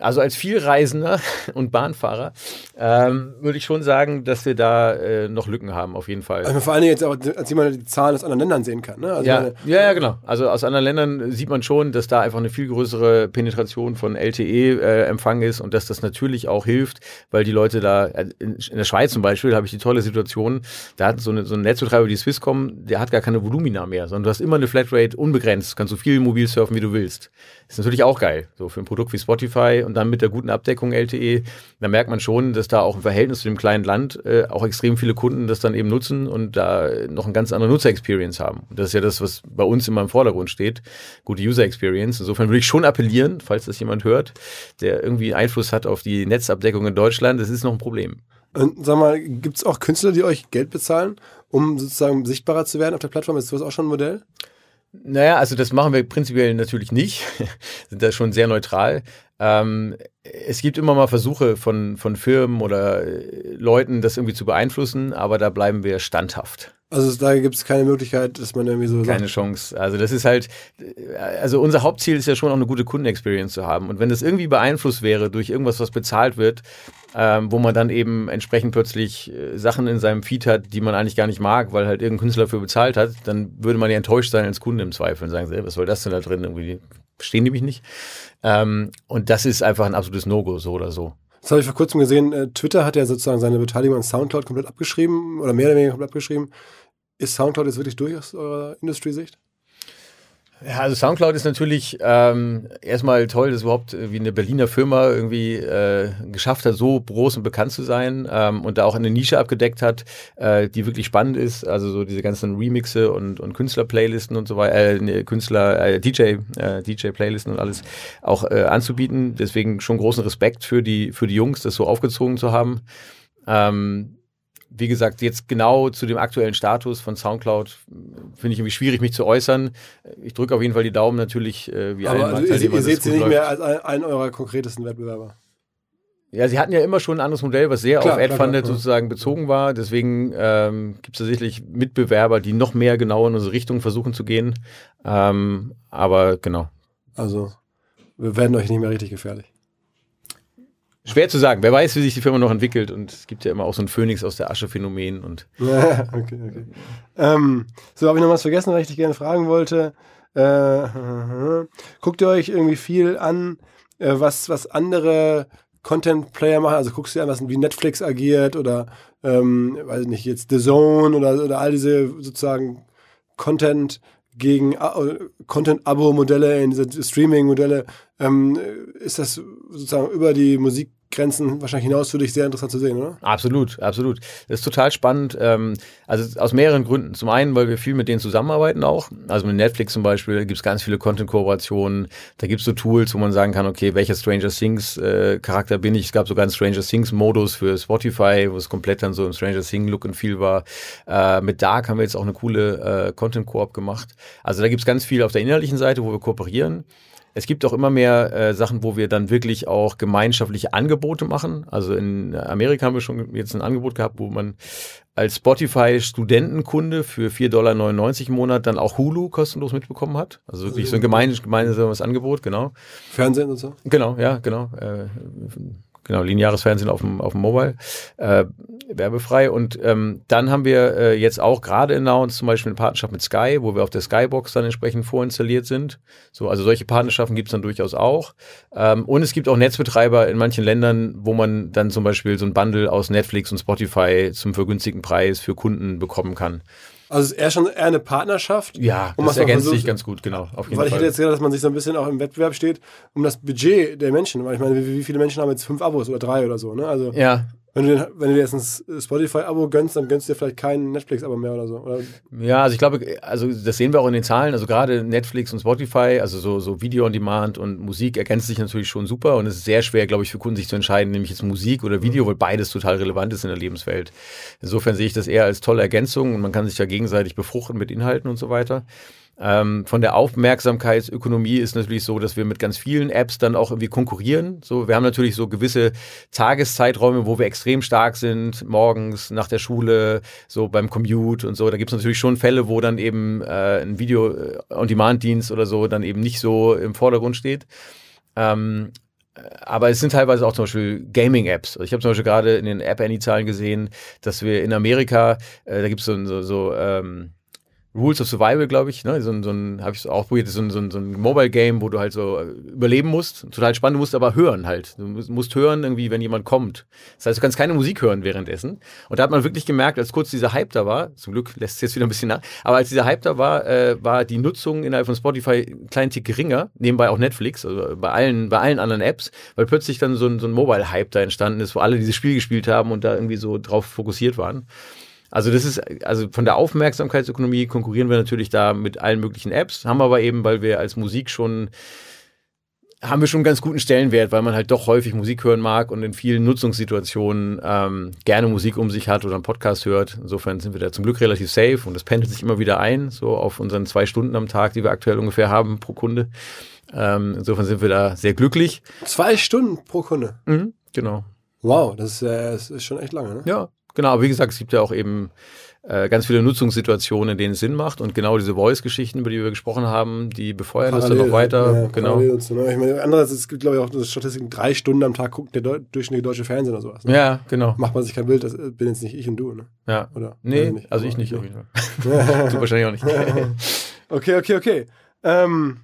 Also als Vielreisender und Bahnfahrer ähm, würde ich schon sagen, dass wir da äh, noch Lücken haben, auf jeden Fall. Also vor Dingen jetzt auch, als jemand die Zahlen aus anderen Ländern sehen kann. Ne? Also ja, ja, ja, genau. Also aus anderen Ländern sieht man schon, dass da einfach eine viel größere Penetration von LTE-Empfang äh, ist und dass das natürlich auch hilft, weil die Leute da, äh, in, in der Schweiz zum Beispiel, habe ich die tolle Situation, da hat so, eine, so ein Netzbetreiber wie die Swisscom, der hat gar keine Volumina mehr, sondern du hast immer eine Flatrate unbegrenzt, kannst so viel mobil surfen, wie du willst. Ist natürlich auch geil, so für ein Produkt wie Spotify und dann mit der guten Abdeckung LTE, da merkt man schon, dass da auch im Verhältnis zu dem kleinen Land äh, auch extrem viele Kunden das dann eben nutzen und da noch eine ganz andere Nutzer-Experience haben. Und das ist ja das, was bei uns immer im Vordergrund steht, gute User-Experience. Insofern würde ich schon appellieren, falls das jemand hört, der irgendwie Einfluss hat auf die Netzabdeckung in Deutschland, das ist noch ein Problem. Und sag mal, gibt es auch Künstler, die euch Geld bezahlen, um sozusagen sichtbarer zu werden auf der Plattform? Ist das auch schon ein Modell? Naja, also das machen wir prinzipiell natürlich nicht. Sind da schon sehr neutral. Ähm, es gibt immer mal Versuche von, von Firmen oder äh, Leuten, das irgendwie zu beeinflussen, aber da bleiben wir standhaft. Also da gibt es keine Möglichkeit, dass man irgendwie so. Keine sagt. Chance. Also das ist halt, also unser Hauptziel ist ja schon auch eine gute Kundenexperience zu haben. Und wenn das irgendwie beeinflusst wäre durch irgendwas, was bezahlt wird, ähm, wo man dann eben entsprechend plötzlich äh, Sachen in seinem Feed hat, die man eigentlich gar nicht mag, weil halt irgendein Künstler dafür bezahlt hat, dann würde man ja enttäuscht sein als Kunde im Zweifel und sagen, was soll das denn da drin? Irgendwie verstehen die mich nicht. Ähm, und das ist einfach ein absolutes No-Go, so oder so. Das habe ich vor kurzem gesehen. Äh, Twitter hat ja sozusagen seine Beteiligung an Soundcloud komplett abgeschrieben oder mehr oder weniger komplett abgeschrieben. Ist Soundcloud jetzt wirklich durch aus eurer Industry-Sicht? Ja, also Soundcloud ist natürlich ähm, erstmal toll, dass überhaupt wie eine Berliner Firma irgendwie äh, geschafft hat, so groß und bekannt zu sein ähm, und da auch eine Nische abgedeckt hat, äh, die wirklich spannend ist. Also so diese ganzen Remixe und, und Künstler-Playlisten und so weiter, äh, Künstler, äh, DJ, äh, DJ-Playlisten und alles auch äh, anzubieten. Deswegen schon großen Respekt für die für die Jungs, das so aufgezogen zu haben. Ähm, wie gesagt, jetzt genau zu dem aktuellen Status von Soundcloud finde ich irgendwie schwierig, mich zu äußern. Ich drücke auf jeden Fall die Daumen natürlich, äh, wie Aber allen also, ihr, ihr seht sie nicht läuft. mehr als ein- einen eurer konkretesten Wettbewerber. Ja, sie hatten ja immer schon ein anderes Modell, was sehr Klar, auf AdFunded sozusagen bezogen war. Deswegen ähm, gibt es da sicherlich Mitbewerber, die noch mehr genau in unsere Richtung versuchen zu gehen. Ähm, aber genau. Also, wir werden euch nicht mehr richtig gefährlich. Schwer zu sagen. Wer weiß, wie sich die Firma noch entwickelt. Und es gibt ja immer auch so ein Phönix aus der Asche-Phänomen. Und okay, okay. Ähm, so, habe ich noch was vergessen, was ich dich gerne fragen wollte. Äh, guckt ihr euch irgendwie viel an, äh, was, was andere Content-Player machen? Also guckst du dir an, was wie Netflix agiert oder, ähm, weiß ich nicht, jetzt The Zone oder, oder all diese sozusagen Content gegen äh, Content-Abo-Modelle, in diese Streaming-Modelle. Ähm, ist das sozusagen über die Musikgrenzen wahrscheinlich hinaus für dich sehr interessant zu sehen, oder? Absolut, absolut. Das ist total spannend. Ähm, also aus mehreren Gründen. Zum einen, weil wir viel mit denen zusammenarbeiten auch. Also mit Netflix zum Beispiel gibt es ganz viele Content-Kooperationen. Da gibt es so Tools, wo man sagen kann, okay, welcher Stranger Things äh, bin ich? Es gab sogar einen Stranger Things Modus für Spotify, wo es komplett dann so im Stranger Things Look and Feel war. Äh, mit Dark haben wir jetzt auch eine coole äh, Content-Koop gemacht. Also da gibt es ganz viel auf der inhaltlichen Seite, wo wir kooperieren. Es gibt auch immer mehr äh, Sachen, wo wir dann wirklich auch gemeinschaftliche Angebote machen. Also in Amerika haben wir schon jetzt ein Angebot gehabt, wo man als Spotify-Studentenkunde für 4,99 Dollar im Monat dann auch Hulu kostenlos mitbekommen hat. Also wirklich so ein gemein, gemeinsames Angebot, genau. Fernsehen und so? Genau, ja, genau. Äh, genau, lineares Fernsehen auf dem, auf dem Mobile, äh, werbefrei. Und ähm, dann haben wir äh, jetzt auch gerade announced zum Beispiel eine Partnerschaft mit Sky, wo wir auf der Skybox dann entsprechend vorinstalliert sind. So, also solche Partnerschaften gibt es dann durchaus auch. Ähm, und es gibt auch Netzbetreiber in manchen Ländern, wo man dann zum Beispiel so ein Bundle aus Netflix und Spotify zum vergünstigten Preis für Kunden bekommen kann. Also es ist eher schon eher eine Partnerschaft. Ja, Und das ergänzt versucht- sich ganz gut, genau. Auf jeden Weil ich hätte jetzt gedacht, dass man sich so ein bisschen auch im Wettbewerb steht um das Budget der Menschen. Weil ich meine, wie, wie viele Menschen haben jetzt fünf Abos oder drei oder so, ne? Also ja, wenn du, wenn du dir jetzt ein Spotify-Abo gönnst, dann gönnst du dir vielleicht kein Netflix-Abo mehr oder so. Oder? Ja, also ich glaube, also das sehen wir auch in den Zahlen. Also gerade Netflix und Spotify, also so, so Video on Demand und Musik ergänzt sich natürlich schon super und es ist sehr schwer, glaube ich, für Kunden sich zu entscheiden, nämlich jetzt Musik oder Video, weil beides total relevant ist in der Lebenswelt. Insofern sehe ich das eher als tolle Ergänzung und man kann sich ja gegenseitig befruchten mit Inhalten und so weiter. Ähm, von der Aufmerksamkeitsökonomie ist natürlich so, dass wir mit ganz vielen Apps dann auch irgendwie konkurrieren. So, wir haben natürlich so gewisse Tageszeiträume, wo wir extrem stark sind, morgens, nach der Schule, so beim Commute und so. Da gibt es natürlich schon Fälle, wo dann eben äh, ein Video-on-Demand-Dienst oder so dann eben nicht so im Vordergrund steht. Ähm, aber es sind teilweise auch zum Beispiel Gaming-Apps. Also ich habe zum Beispiel gerade in den App Annie-Zahlen gesehen, dass wir in Amerika, äh, da gibt es so, so, so ähm, Rules of Survival, glaube ich, ne? So, ein- so ein, habe ich auch probiert, so ein, so ein, so ein Mobile-Game, wo du halt so äh, überleben musst. Total spannend, du musst aber hören halt. Du musst, hören irgendwie, wenn jemand kommt. Das heißt, du kannst keine Musik hören währenddessen. Und da hat man wirklich gemerkt, als kurz dieser Hype da war, zum Glück lässt es jetzt wieder ein bisschen nach, aber als dieser Hype da war, äh, war die Nutzung innerhalb von Spotify einen kleinen Tick geringer, nebenbei auch Netflix, also bei allen, bei allen anderen Apps, weil plötzlich dann so ein, so ein Mobile-Hype da entstanden ist, wo alle dieses Spiel gespielt haben und da irgendwie so drauf fokussiert waren. Also das ist, also von der Aufmerksamkeitsökonomie konkurrieren wir natürlich da mit allen möglichen Apps, haben aber eben, weil wir als Musik schon, haben wir schon einen ganz guten Stellenwert, weil man halt doch häufig Musik hören mag und in vielen Nutzungssituationen ähm, gerne Musik um sich hat oder einen Podcast hört. Insofern sind wir da zum Glück relativ safe und das pendelt sich immer wieder ein, so auf unseren zwei Stunden am Tag, die wir aktuell ungefähr haben pro Kunde. Ähm, insofern sind wir da sehr glücklich. Zwei Stunden pro Kunde. Mhm, genau. Wow, das ist, äh, das ist schon echt lange, ne? Ja, genau. Aber wie gesagt, es gibt ja auch eben äh, ganz viele Nutzungssituationen, in denen es Sinn macht. Und genau diese Voice-Geschichten, über die wir gesprochen haben, die befeuern das dann noch weiter. ja, genau. dazu, ne? Ich meine, andererseits, es gibt, glaube ich, auch eine Statistik, drei Stunden am Tag guckt der Deu durchschnittliche deutsche Fernsehen oder sowas. Ne? Ja, genau. Macht man sich kein Bild, das bin jetzt nicht ich und du, ne? Ja. Oder? Nee, Weiß also ich nicht Fall. du wahrscheinlich auch nicht. Okay, okay, okay. Ähm,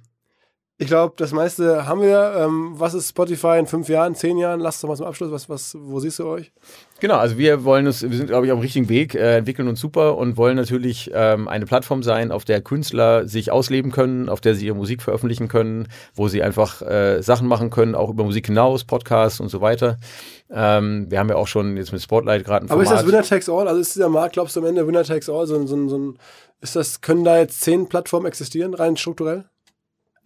ich glaube, das meiste haben wir. Ähm, was ist Spotify in fünf Jahren, zehn Jahren? Lasst doch mal zum Abschluss. Was, was, wo siehst du euch? Genau, also wir wollen es, wir sind, glaube ich, auf dem richtigen Weg, äh, entwickeln uns super und wollen natürlich ähm, eine Plattform sein, auf der Künstler sich ausleben können, auf der sie ihre Musik veröffentlichen können, wo sie einfach äh, Sachen machen können, auch über Musik hinaus, Podcasts und so weiter. Ähm, wir haben ja auch schon jetzt mit Spotlight gerade ein Aber ist Format. das Winner Takes All? Also ist dieser Markt, glaubst du am Ende Winner Takes All? So, ein- so, ein- so ein, ist das, können da jetzt zehn Plattformen existieren, rein strukturell?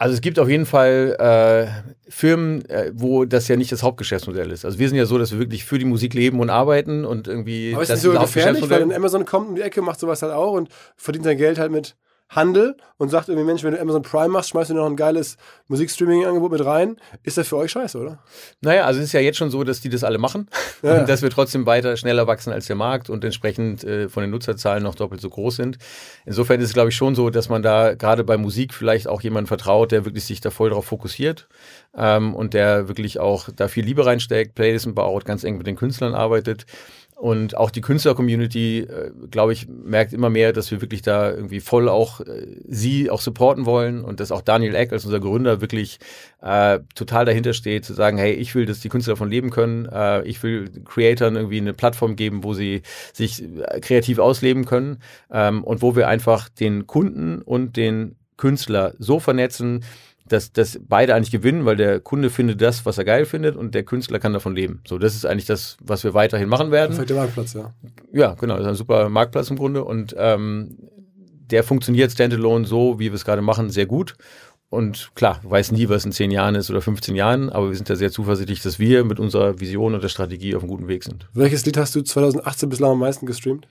Also es gibt auf jeden Fall äh, Firmen, äh, wo das ja nicht das Hauptgeschäftsmodell ist. Also wir sind ja so, dass wir wirklich für die Musik leben und arbeiten und irgendwie. Aber ist das das so gefährlich, weil dann Amazon kommt um die Ecke, macht sowas halt auch und verdient sein Geld halt mit Handel und sagt irgendwie, Mensch, wenn du Amazon Prime machst, schmeißt du noch ein geiles Musikstreaming-Angebot mit rein. Ist das für euch scheiße, oder? Naja, also es ist ja jetzt schon so, dass die das alle machen Ja. und dass wir trotzdem weiter schneller wachsen als der Markt und entsprechend äh, von den Nutzerzahlen noch doppelt so groß sind. Insofern ist es, glaube ich, schon so, dass man da gerade bei Musik vielleicht auch jemanden vertraut, der wirklich sich da voll darauf fokussiert ähm, und der wirklich auch da viel Liebe reinsteckt, Playlisten baut, ganz eng mit den Künstlern arbeitet. Und auch die Künstler-Community, äh, glaube ich, merkt immer mehr, dass wir wirklich da irgendwie voll auch äh, sie auch supporten wollen und dass auch Daniel Eck als unser Gründer wirklich äh, total dahinter steht, zu sagen, hey, ich will, dass die Künstler davon leben können, äh, ich will Creatoren irgendwie eine Plattform geben, wo sie sich äh, kreativ ausleben können. Ähm, und wo wir einfach den Kunden und den Künstler so vernetzen, dass, dass beide eigentlich gewinnen, weil der Kunde findet das, was er geil findet und der Künstler kann davon leben. So, das ist eigentlich das, was wir weiterhin machen werden. Perfekter Marktplatz, ja. Ja, genau, das ist ein super Marktplatz im Grunde und ähm, der funktioniert standalone so, wie wir es gerade machen, sehr gut. Und klar, weiß nie, was in zehn Jahren ist oder 15 Jahren, aber wir sind da sehr zuversichtlich, dass wir mit unserer Vision und der Strategie auf einem guten Weg sind. Welches Lied hast du 2018 bislang am meisten gestreamt?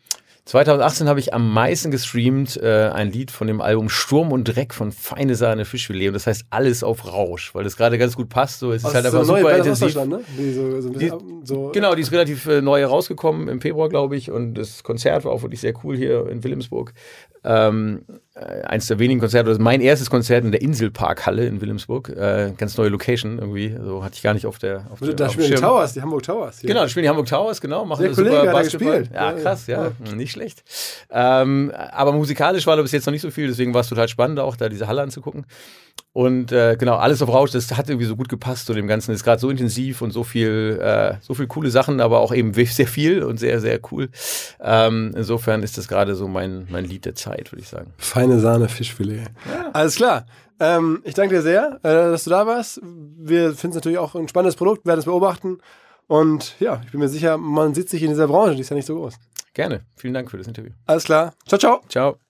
2018 habe ich am meisten gestreamt äh, ein Lied von dem Album Sturm und Dreck von Feine Sahne Fischfilet und das heißt alles auf Rausch, weil das gerade ganz gut passt. So, es ist halt Also einfach so super intensiv. Ne? Die so, so bisschen, so, Genau, die ist relativ äh, neu rausgekommen im Februar, glaube ich. Und das Konzert war auch wirklich sehr cool hier in Wilhelmsburg. Ähm, äh, eins der wenigen Konzerte, das ist mein erstes Konzert in der Inselparkhalle in Wilhelmsburg. Äh, ganz neue Location irgendwie. So hatte ich gar nicht auf der auf der Da auf spielen die. Towers, die Hamburg Towers. Hier. Genau, da spielen die Hamburg Towers, genau, machen Der Kollege super hat gespielt. Ja, Ja, krass, ja, ja. nicht schlecht. Ähm, aber musikalisch war da bis jetzt noch nicht so viel, deswegen war es total spannend, auch da diese Halle anzugucken. Und äh, genau, alles auf Rausch, das hat irgendwie so gut gepasst zu dem Ganzen. Ist gerade so intensiv und so viel, äh, so viel coole Sachen, aber auch eben sehr viel und sehr, sehr cool. Ähm, insofern ist das gerade so mein, mein Lied der Zeit, würde ich sagen. Feine Sahne, Fischfilet. Alles klar. Ähm, ich danke dir sehr, äh, dass du da warst. Wir finden es natürlich auch ein spannendes Produkt, werden es beobachten. Und ja, ich bin mir sicher, man sieht sich in dieser Branche, die ist ja nicht so groß. Gerne. Vielen Dank für das Interview. Alles klar. Ciao, ciao. Ciao.